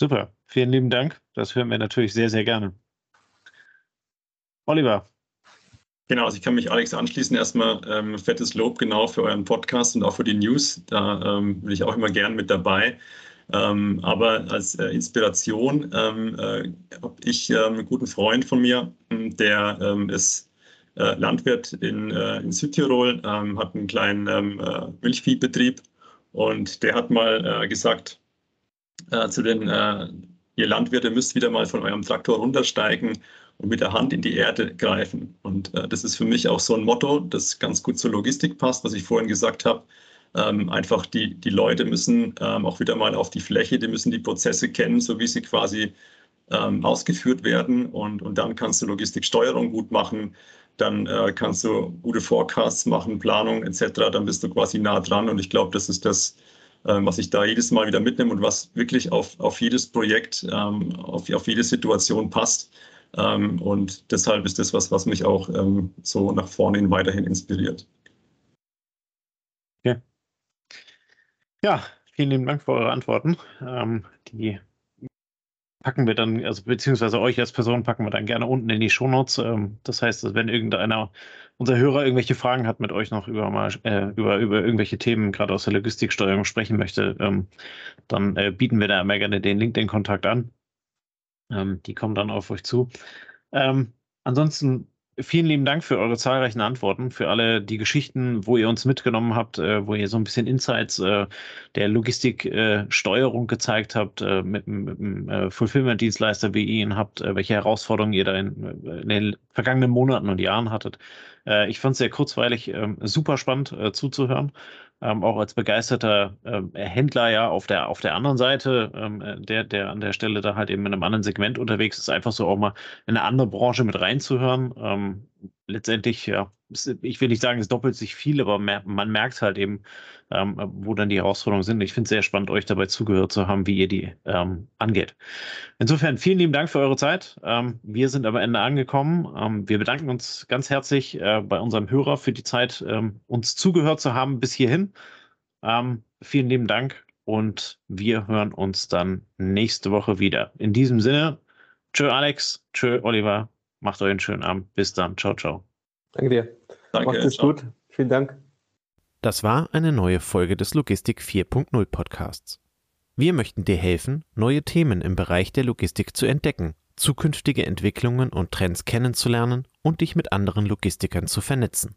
Super, vielen lieben Dank. Das hören wir natürlich sehr, sehr gerne. Oliver. Genau, also ich kann mich Alex anschließen. Erstmal ähm, fettes Lob genau für euren Podcast und auch für die News. Da ähm, bin ich auch immer gern mit dabei. Ähm, aber als äh, Inspiration ähm, äh, habe ich ähm, einen guten Freund von mir, hm, der ähm, ist äh, Landwirt in, äh, in Südtirol, hat einen kleinen äh, Milchviehbetrieb und der hat mal äh, gesagt, äh, zu den, äh, ihr Landwirte müsst wieder mal von eurem Traktor runtersteigen und mit der Hand in die Erde greifen. Und äh, das ist für mich auch so ein Motto, das ganz gut zur Logistik passt, was ich vorhin gesagt habe. Ähm, einfach die, die Leute müssen ähm, auch wieder mal auf die Fläche, die müssen die Prozesse kennen, so wie sie quasi ähm, ausgeführt werden. Und, und dann kannst du Logistiksteuerung gut machen, dann äh, kannst du gute Forecasts machen, Planung etc. Dann bist du quasi nah dran. Und ich glaube, das ist das, was ich da jedes Mal wieder mitnehme und was wirklich auf, auf jedes Projekt, ähm, auf, auf jede Situation passt. Ähm, und deshalb ist das was, was mich auch so nach vorne hin weiterhin inspiriert. Okay. Ja, vielen lieben Dank für eure Antworten. die packen wir dann, also beziehungsweise euch als Person packen wir dann gerne unten in die Shownotes. Ähm, das heißt, wenn irgendeiner unser Hörer irgendwelche Fragen hat mit euch noch über mal äh, über, über irgendwelche Themen, gerade aus der Logistiksteuerung sprechen möchte, ähm, dann äh, bieten wir da immer gerne den LinkedIn-Kontakt an. Ähm, die kommen dann auf euch zu. Ähm, ansonsten vielen lieben Dank für eure zahlreichen Antworten, für alle die Geschichten, wo ihr uns mitgenommen habt, äh, wo ihr so ein bisschen Insights äh, der Logistiksteuerung äh, gezeigt habt, äh, mit, einem äh, Fulfillment-Dienstleister wie ihr ihn habt, äh, welche Herausforderungen ihr da in, in, den vergangenen Monaten und Jahren hattet. ich fand es sehr kurzweilig, ähm, super spannend zuzuhören ähm, auch als begeisterter ähm, Händler ja auf der auf der anderen Seite, ähm, äh, der der an der Stelle da halt eben in einem anderen Segment unterwegs ist, einfach so auch mal in eine andere Branche mit reinzuhören. Letztendlich ja ich will nicht sagen, es doppelt sich viel, aber man merkt halt eben, ähm, wo dann die Herausforderungen sind. Ich finde es sehr spannend, euch dabei zugehört zu haben, wie ihr die ähm, angeht. Insofern vielen lieben Dank für eure Zeit. Ähm, wir sind am Ende angekommen. Ähm, wir bedanken uns ganz herzlich äh, bei unserem Hörer für die Zeit, ähm, uns zugehört zu haben bis hierhin. Ähm, vielen lieben Dank und wir hören uns dann nächste Woche wieder. In diesem Sinne, tschö Alex, tschö Oliver, macht euch einen schönen Abend. Bis dann. Ciao, ciao. Danke dir. Danke. Macht es gut. Vielen Dank. Das war eine neue Folge des Logistik 4.0 Podcasts. Wir möchten dir helfen, neue Themen im Bereich der Logistik zu entdecken, zukünftige Entwicklungen und Trends kennenzulernen und dich mit anderen Logistikern zu vernetzen.